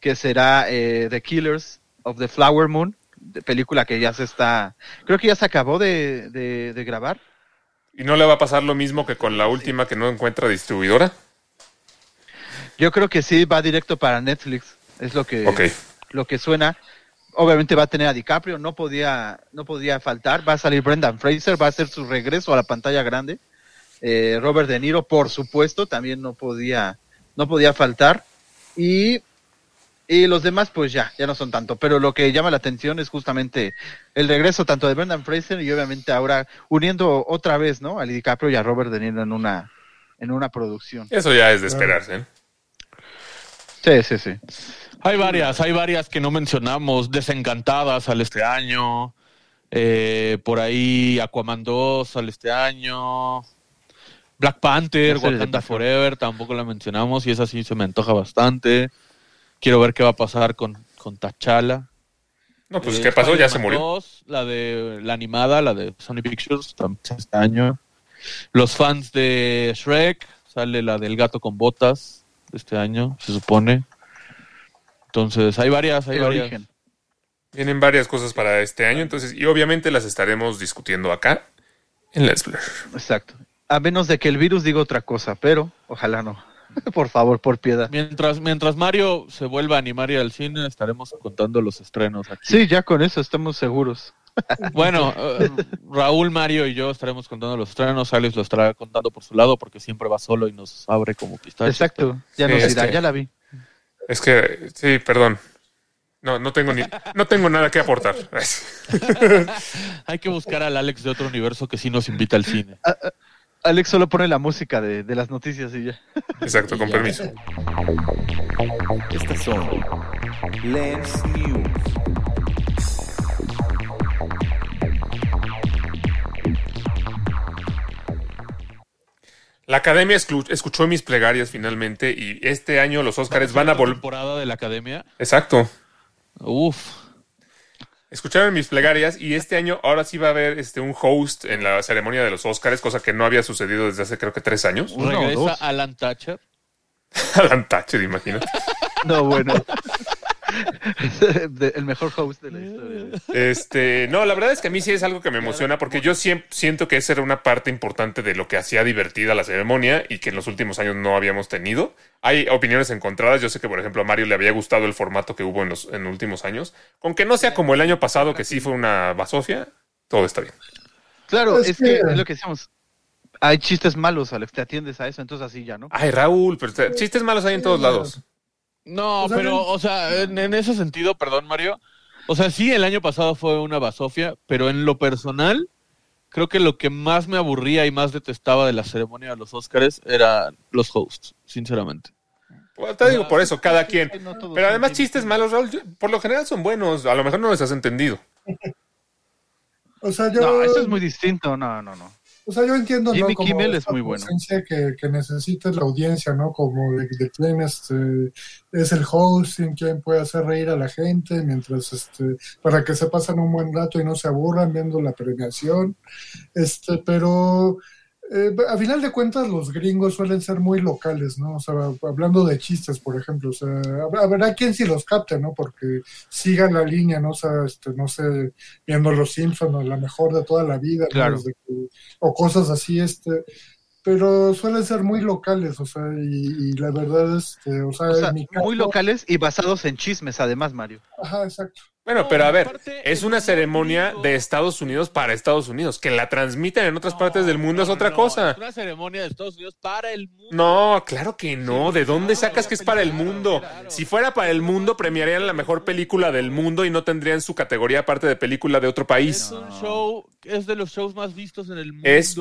que será eh, The Killers of the Flower Moon, de película que ya se está, creo que ya se acabó de, de- de grabar. ¿Y no le va a pasar lo mismo que con la última que no encuentra distribuidora? Yo creo que sí va directo para Netflix, es lo que, lo que suena. Obviamente va a tener a DiCaprio, no podía, no podía faltar, va a salir Brendan Fraser, va a hacer su regreso a la pantalla grande. Eh, Robert De Niro, por supuesto, también no podía, no podía faltar. Y, y los demás, pues ya, ya no son tanto. Pero lo que llama la atención es justamente el regreso tanto de Brendan Fraser y obviamente ahora uniendo otra vez, ¿no? A DiCaprio y a Robert De Niro en una, en una producción. Eso ya es de esperarse. ¿eh? Sí, sí, sí. Hay varias, hay varias que no mencionamos. Desencantadas sale este año. Eh, por ahí Aquaman 2 sale este año. Black Panther, Wakanda Forever, tampoco la mencionamos y esa sí se me antoja bastante. Quiero ver qué va a pasar con, con T'Challa. No, pues Eh, ¿qué pasó? Ya se murió. 2, la de la animada, la de Sony Pictures, también este año. Los fans de Shrek, sale la del gato con botas de este año, se supone. Entonces, hay varias, hay El varias. origen. Vienen varias cosas para este año, entonces, y obviamente las estaremos discutiendo acá en Let's Play. Exacto. A menos de que el virus diga otra cosa, pero ojalá no. por favor, por piedad. Mientras, mientras Mario se vuelva a animar y al cine, estaremos contando los estrenos aquí. Sí, ya con eso estamos seguros. Bueno, eh, Raúl, Mario y yo estaremos contando los estrenos. Alex lo estará contando por su lado porque siempre va solo y nos abre como pistache. Exacto. Ya Sí, nos que- ya la vi. Es que, sí, perdón. No, no tengo ni, no tengo nada que aportar. Hay que buscar al Alex de otro universo que sí nos invita al cine. Alex solo pone la música de, de las noticias y ya. Exacto, con Ya. permiso. Estas son Lens News. La academia escuchó mis plegarias finalmente y este año los Óscares van a volver. temporada de la academia. Exacto. Uf. Escucharon mis plegarias y este año ahora sí va a haber este, un host en la ceremonia de los Óscares, cosa que no había sucedido desde hace creo que tres años. Uno Regresa dos. Alan Thatcher. Alan Thatcher, imagínate. No, bueno. El mejor host de la historia. Este, no, la verdad es que a mí sí es algo que me emociona porque yo siento que esa era una parte importante de lo que hacía divertida la ceremonia y que en los últimos años no habíamos tenido. Hay opiniones encontradas. Yo sé que, por ejemplo, a Mario le había gustado el formato que hubo en los en últimos años. Con que no sea como el año pasado, que sí fue una basofia, todo está bien. Claro, Es es que que- es lo que decíamos. Hay chistes malos, Alex, te atiendes a eso, entonces así ya, ¿no? Ay, Raúl, pero te- chistes malos hay en todos lados. No, O sea, pero, no- o sea, en, en ese sentido, perdón, Mario. O sea, sí, el año pasado fue una basofia, pero en lo personal, creo que lo que más me aburría y más detestaba de la ceremonia de los Óscares eran los hosts, sinceramente. Pues te digo por eso, cada quien. Pero además, chistes malos, Raúl, por lo general son buenos. A lo mejor no los has entendido. O sea, yo, No, eso es muy distinto, no, no, no. O sea, yo entiendo, Jimmy ¿no? Como Kimmel es muy bueno. que, que necesita la audiencia, ¿no? Como de, de quién este, es el hosting, quién puede hacer reír a la gente, mientras, este, para que se pasen un buen rato y no se aburran viendo la premiación. Este, pero eh, a final de cuentas los gringos suelen ser muy locales, ¿no? O sea, hablando de chistes, por ejemplo, o sea, habrá, quien sí los capte, ¿no? Porque sigan la línea, ¿no? O sea, este, no sé, viendo Los Simpsons, la mejor de toda la vida, o cosas así, este, pero suelen ser muy locales, o sea, y, y la verdad, este, o sea, O sea, en mi caso- muy locales y basados en chismes, además, Mario. Ajá, exacto. Bueno, No, pero a ver, es una ceremonia de Estados Unidos para Estados Unidos. Que la transmiten en otras partes del mundo es otra no, cosa. Es una ceremonia de Estados Unidos para el mundo. No, claro que no. ¿De dónde sacas que es para el mundo? Si fuera para el mundo, premiarían la mejor película del mundo y no tendrían su categoría aparte de película de otro Es país. un show, es de los shows más vistos en el mundo. Es-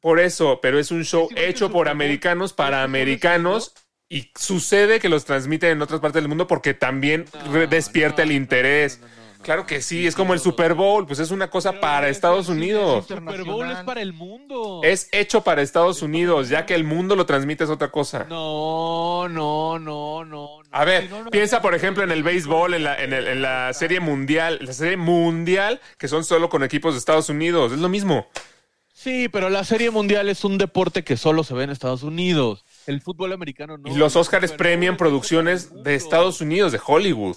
Por eso, pero es un show Es hecho por americanos para ¿Es americanos y sucede que los transmiten en otras partes del mundo porque también No, despierta no, el interés. no, no, no, no. Claro que sí, es como el Super Bowl, pues es una cosa Pero para es Estados el Unidos. Super Bowl es para el mundo. Es hecho para Estados Unidos, ya que el mundo lo transmite es otra cosa. No, no, no, no. no. A ver, Si no, no- piensa por ejemplo en el béisbol, en la, en, el- en la serie mundial, la serie mundial, que son solo con equipos de Estados Unidos, es lo mismo. Sí, pero la Serie Mundial es un deporte que solo se ve en Estados Unidos. El fútbol americano no. Y los Bowl premian es producciones de. Estados Unidos, de Hollywood.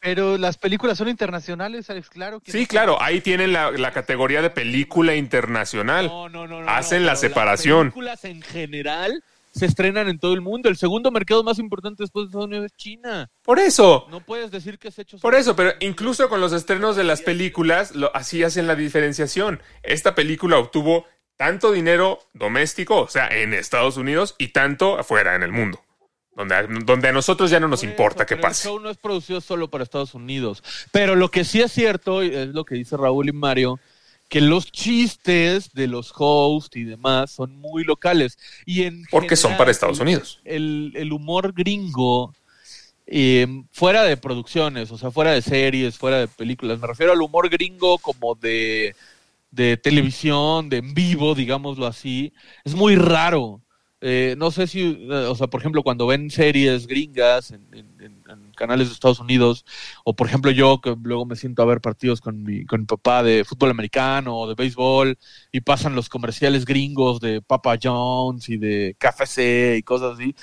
Pero las películas son internacionales, Alex, claro. que Sí, no- claro, ahí tienen la, la categoría de película internacional. No, no, no, no, Hacen no, la separación. Las películas en general se estrenan en todo el mundo. El segundo mercado más importante después de Estados Unidos es China. Por eso, No puedes decir que es hecho por eso, pero incluso con los estrenos de las películas, lo, así hacen la diferenciación. Esta película obtuvo tanto dinero doméstico, o sea, en Estados Unidos, y tanto afuera, en el mundo. Donde, a- donde a nosotros ya no nos Por importa qué pero El pase. show no es producido solo para Estados Unidos. Pero lo que sí es cierto, y es lo que dice Raúl y Mario, que los chistes de los hosts y demás son muy locales. Y en Porque son para Estados Unidos. El, el humor gringo, eh, fuera de producciones, o sea, fuera de series, fuera de películas, me refiero al humor gringo como de, de televisión, de en vivo, digámoslo así, es muy raro. Eh, no sé si, eh, o sea, por ejemplo, cuando ven series gringas en, canales de Estados Unidos, o por ejemplo yo que luego me siento a ver partidos con mi, con mi papá de fútbol americano o de béisbol, y pasan los comerciales gringos de Papa John's y de KFC y cosas así,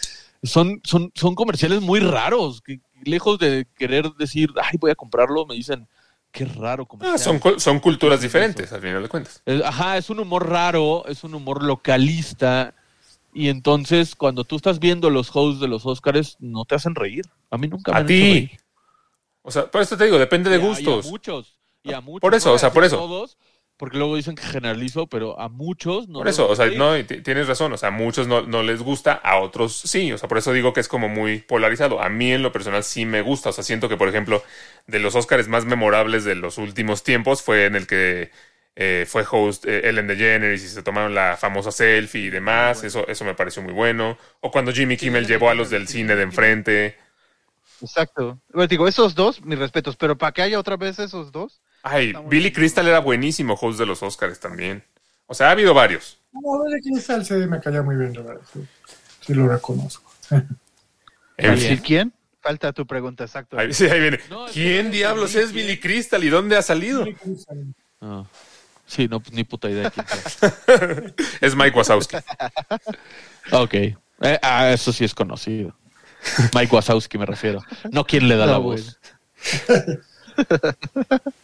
son, son, son comerciales muy raros, que lejos de querer decir, ay, voy a comprarlo, me dicen, qué raro comercial. Ah, son, son culturas diferentes, al final de cuentas. Es- Ajá, es un humor raro, es un humor localista. Y entonces, cuando tú estás viendo los hosts de los Oscars, no te hacen reír. A mí nunca me A han ti. hecho reír. O sea, por eso te digo, depende de Y a- gustos. Y a muchos. Y a muchos. Por eso, No o sea, por eso. Todos, porque luego dicen que generalizo, pero a muchos no. Por eso, o sea, no, tienes razón, o sea, a muchos no, no les gusta, a otros sí, o sea, por eso digo que es como muy polarizado. A mí en lo personal sí me gusta, o sea, siento que, por ejemplo, de los Óscares más memorables de los últimos tiempos fue en el que eh, fue host eh, Ellen DeGeneres y se tomaron la famosa selfie y demás. Eso, eso me pareció muy bueno. O cuando Jimmy Kimmel llevó a los del cine de enfrente. Exacto. Bueno, digo, esos dos, mis respetos, pero para que haya otra vez esos dos. Ay, Billy bien. Crystal era buenísimo host de los Oscars también. O sea, ha habido varios. No, Billy Crystal sí me caía muy bien, la verdad. Sí, sí lo reconozco. ¿Decir quién? Falta tu pregunta, exacto. Ahí, sí, ahí viene. No, ¿Quién diablos es Billy Crystal y dónde ha salido? Billy Crystal. Ah. Sí, no, pues ni puta idea. Es Mike Wazowski. ok. Eh, ah, eso sí es conocido. Mike Wazowski me refiero. No quién le da No, la bueno. voz.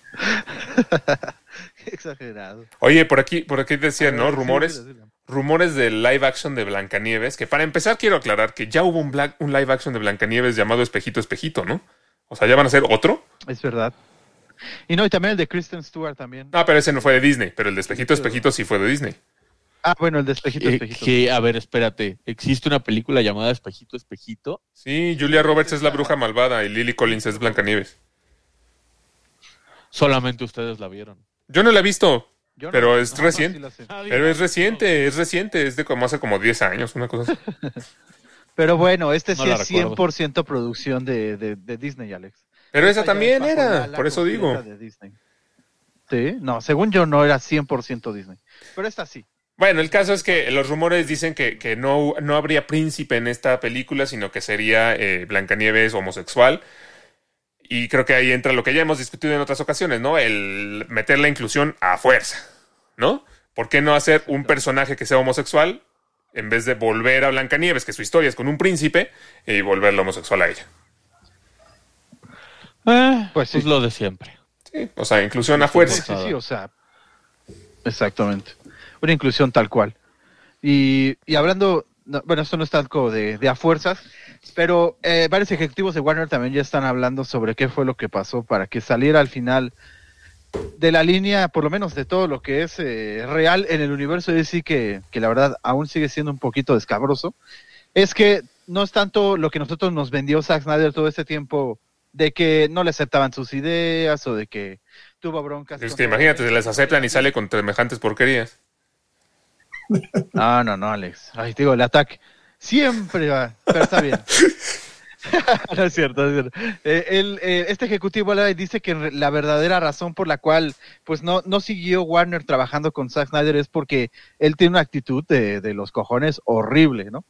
Qué exagerado. Oye, por aquí, por aquí decían, ¿no? Rumores. sí, sí, sí. rumores del live action de Blancanieves, que para empezar quiero aclarar que ya hubo un, black- un live action de Blancanieves llamado Espejito Espejito, ¿no? O sea, ya van a hacer otro. Es verdad. Y no, y también el de Kristen Stewart también. Ah, pero ese no fue de Disney, pero el de Espejito Espejito sí fue de Disney. Ah, bueno, el de Espejito, Eh, Espejito. que, a ver, espérate. ¿Existe una película llamada Espejito, Espejito? Sí, Julia Roberts es la bruja malvada y Lily Collins es Blancanieves. Solamente ustedes la vieron. Yo no la he visto, Yo no- pero es no, reciente. sí pero es reciente, es reciente, es de como hace como 10 años, una cosa así. Pero bueno, este sí es recuerdo. 100% producción de, de, de Disney, Alex. Pero esa también la era, por eso digo. completa de Disney. Sí, no, según yo no era 100% Disney. Pero esta sí. Bueno, el caso es que los rumores dicen que, que no, no habría príncipe en esta película, sino que sería eh, Blancanieves homosexual. Y creo que ahí entra lo que ya hemos discutido en otras ocasiones, ¿no? El meter la inclusión a fuerza, ¿no? ¿Por qué no hacer un personaje que sea homosexual en vez de volver a Blancanieves, que su historia es con un príncipe, y volverlo homosexual a ella? Eh, Pues pues, sí. lo de siempre. Sí, o sea, inclusión a Sí, fuerza. sí, sí, o sea. Exactamente. Una inclusión tal cual. Y, y hablando, no, bueno, esto no es tanto de, de a fuerzas, pero eh, varios ejecutivos de Warner también ya están hablando sobre qué fue lo que pasó para que saliera al final de la línea, por lo menos de todo lo que es eh, real en el universo de DC, que, que la verdad aún sigue siendo un poquito descabroso, es que no es tanto lo que nosotros nos vendió Zack Snyder todo este tiempo de que no le aceptaban sus ideas o de que tuvo broncas. Es que imagínate, se les aceptan y sale con semejantes porquerías. No, no, no, Alex. Ay, digo, el ataque siempre va, pero está bien. no es cierto, es cierto. Eh, eh, este ejecutivo dice que la verdadera razón por la cual pues no, no siguió Warner trabajando con Zack Snyder es porque él tiene una actitud de, de los cojones horrible, ¿no?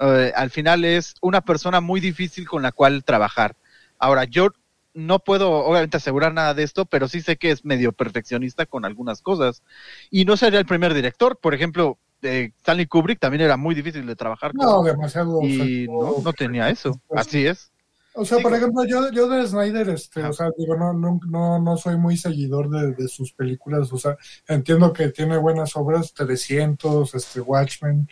Eh, al final es una persona muy difícil con la cual trabajar. Ahora, yo no puedo obviamente asegurar nada de esto, pero sí sé que es medio perfeccionista con algunas cosas. Y no sería el primer director. Por ejemplo, eh, Stanley Kubrick también era muy difícil de trabajar con. No, demasiado. y no, no tenía eso. Así es. O sea, por ejemplo, yo, yo de Snyder, este, o sea, digo, no, no, no, no soy muy seguidor de, de sus películas, o sea, entiendo que tiene buenas obras, 300, este, Watchmen,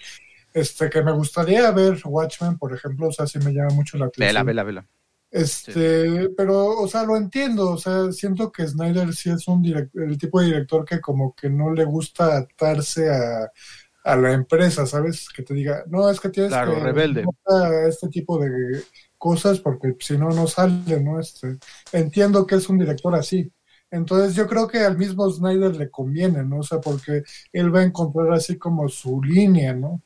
este, que me gustaría ver Watchmen, por ejemplo, o sea, sí me llama mucho la Vela, atención. vela, vela. Este, pero, o sea, lo entiendo, o sea, siento que Snyder sí es un el tipo de director que como que no le gusta atarse a, a la empresa, ¿sabes? Que te diga, no, es que tienes Claro, que rebelde. a este tipo de cosas porque si no, no sale, ¿no? Este, entiendo que es un director así. Entonces yo creo que al mismo Snyder le conviene, ¿no? O sea, porque él va a encontrar así como su línea, ¿no?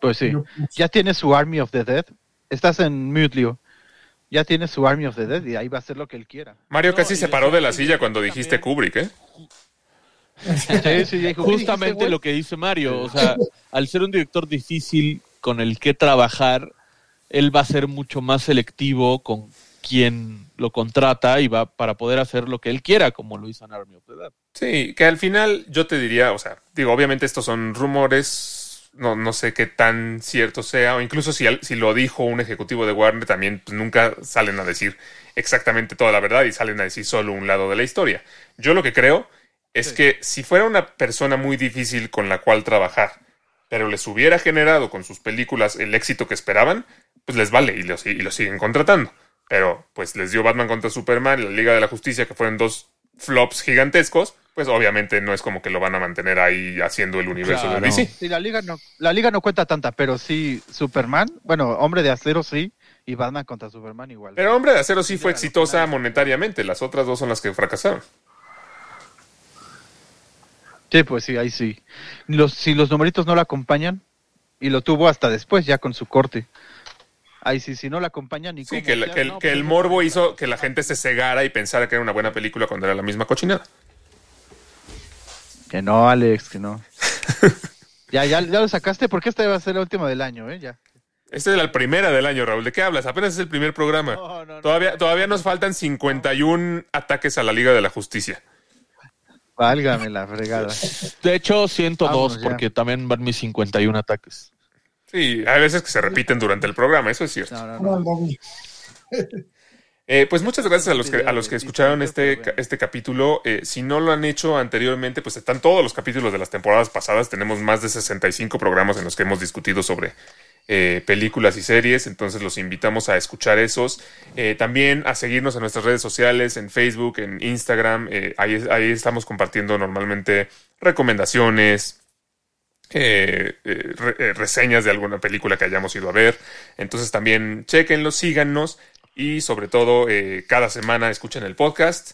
Pues sí. Yo- Ya tiene su Army of the Dead. Estás en mute, Leo. Ya tiene su Army of the Dead y ahí va a hacer lo que él quiera. Mario No, casi se paró de la silla de- cuando también- dijiste Kubrick, ¿eh? Sí, sí, dijo, ¿qué dijiste, Justamente lo que dice Mario. O sea, al ser un director difícil con el que trabajar, él va a ser mucho más selectivo con quien lo contrata y va para poder hacer lo que él quiera, como lo hizo en Army of the Dead. Sí, que al final yo te diría, o sea, digo, obviamente estos son rumores, no, no sé qué tan cierto sea, o incluso si, si lo dijo un ejecutivo de Warner, también pues, nunca salen a decir exactamente toda la verdad y salen a decir solo un lado de la historia. Yo lo que creo es Sí. que si fuera una persona muy difícil con la cual trabajar, pero les hubiera generado con sus películas el éxito que esperaban, pues les vale y lo, y lo siguen contratando. Pero pues les dio Batman contra Superman, la Liga de la Justicia, que fueron dos flops gigantescos, pues obviamente no es como que lo van a mantener ahí haciendo el universo Claro. de DC. Sí, la liga no, la liga no cuenta tanta, pero sí Superman, bueno, Hombre de Acero sí, y Batman contra Superman igual. Pero Hombre de Acero sí Sí, fue exitosa monetariamente, las otras dos son las que fracasaron. Sí, pues sí, ahí sí. Los, si los numeritos no la acompañan, y lo tuvo hasta después, ya con su corte. Ahí sí, si no la acompañan ni Sí, que, el- sea, que el, no, que pues el morbo hizo que la gente se cegara y pensara que era una buena película cuando era la misma cochinada. Que no, Alex, que no. ya, ya, ya lo sacaste porque esta va a ser la última del año, ¿eh? Ya. Esta es la primera del año, Raúl. ¿De qué hablas? Apenas es el primer programa. No, no, no. todavía, todavía nos faltan 51 ataques a la Liga de la Justicia. Válgame la fregada. De hecho, 102, Vámonos ya. porque también van mis 51 ataques. Sí, hay veces que se repiten durante el programa, eso es cierto. Eh, pues muchas gracias a los que, a los que escucharon este, este capítulo. Eh, si no lo han hecho anteriormente, pues están todos los capítulos de las temporadas pasadas. Tenemos más de 65 programas en los que hemos discutido sobre eh, películas y series. Entonces los invitamos a escuchar esos. También a seguirnos en nuestras redes sociales, en Facebook, en Instagram. Ahí, ahí estamos compartiendo normalmente recomendaciones, re- reseñas de alguna película que hayamos ido a ver. Entonces también chequenlos, síganos y sobre todo eh, cada semana escuchen el podcast.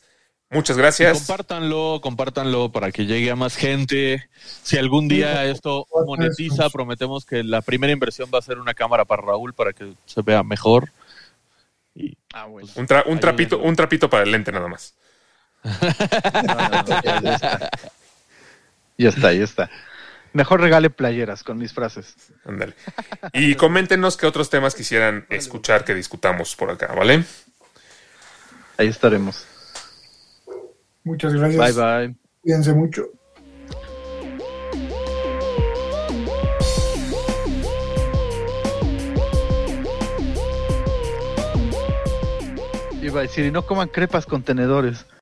Muchas Y gracias. compártanlo, compártanlo para que llegue a más gente. Si algún día esto monetiza, prometemos que la primera inversión va a ser una cámara para Raúl para que se vea mejor. Y Ah, bueno. Un, tra- un trapito, un trapito para el lente nada más. No, no, no, ya, ya está. Ya está, ya está. Mejor regale playeras con mis frases. Ándale. Y coméntenos qué otros temas quisieran escuchar que discutamos por acá, ¿vale? Ahí estaremos. Muchas gracias. Bye bye. Cuídense mucho. Iba a decir, y no coman crepas con tenedores.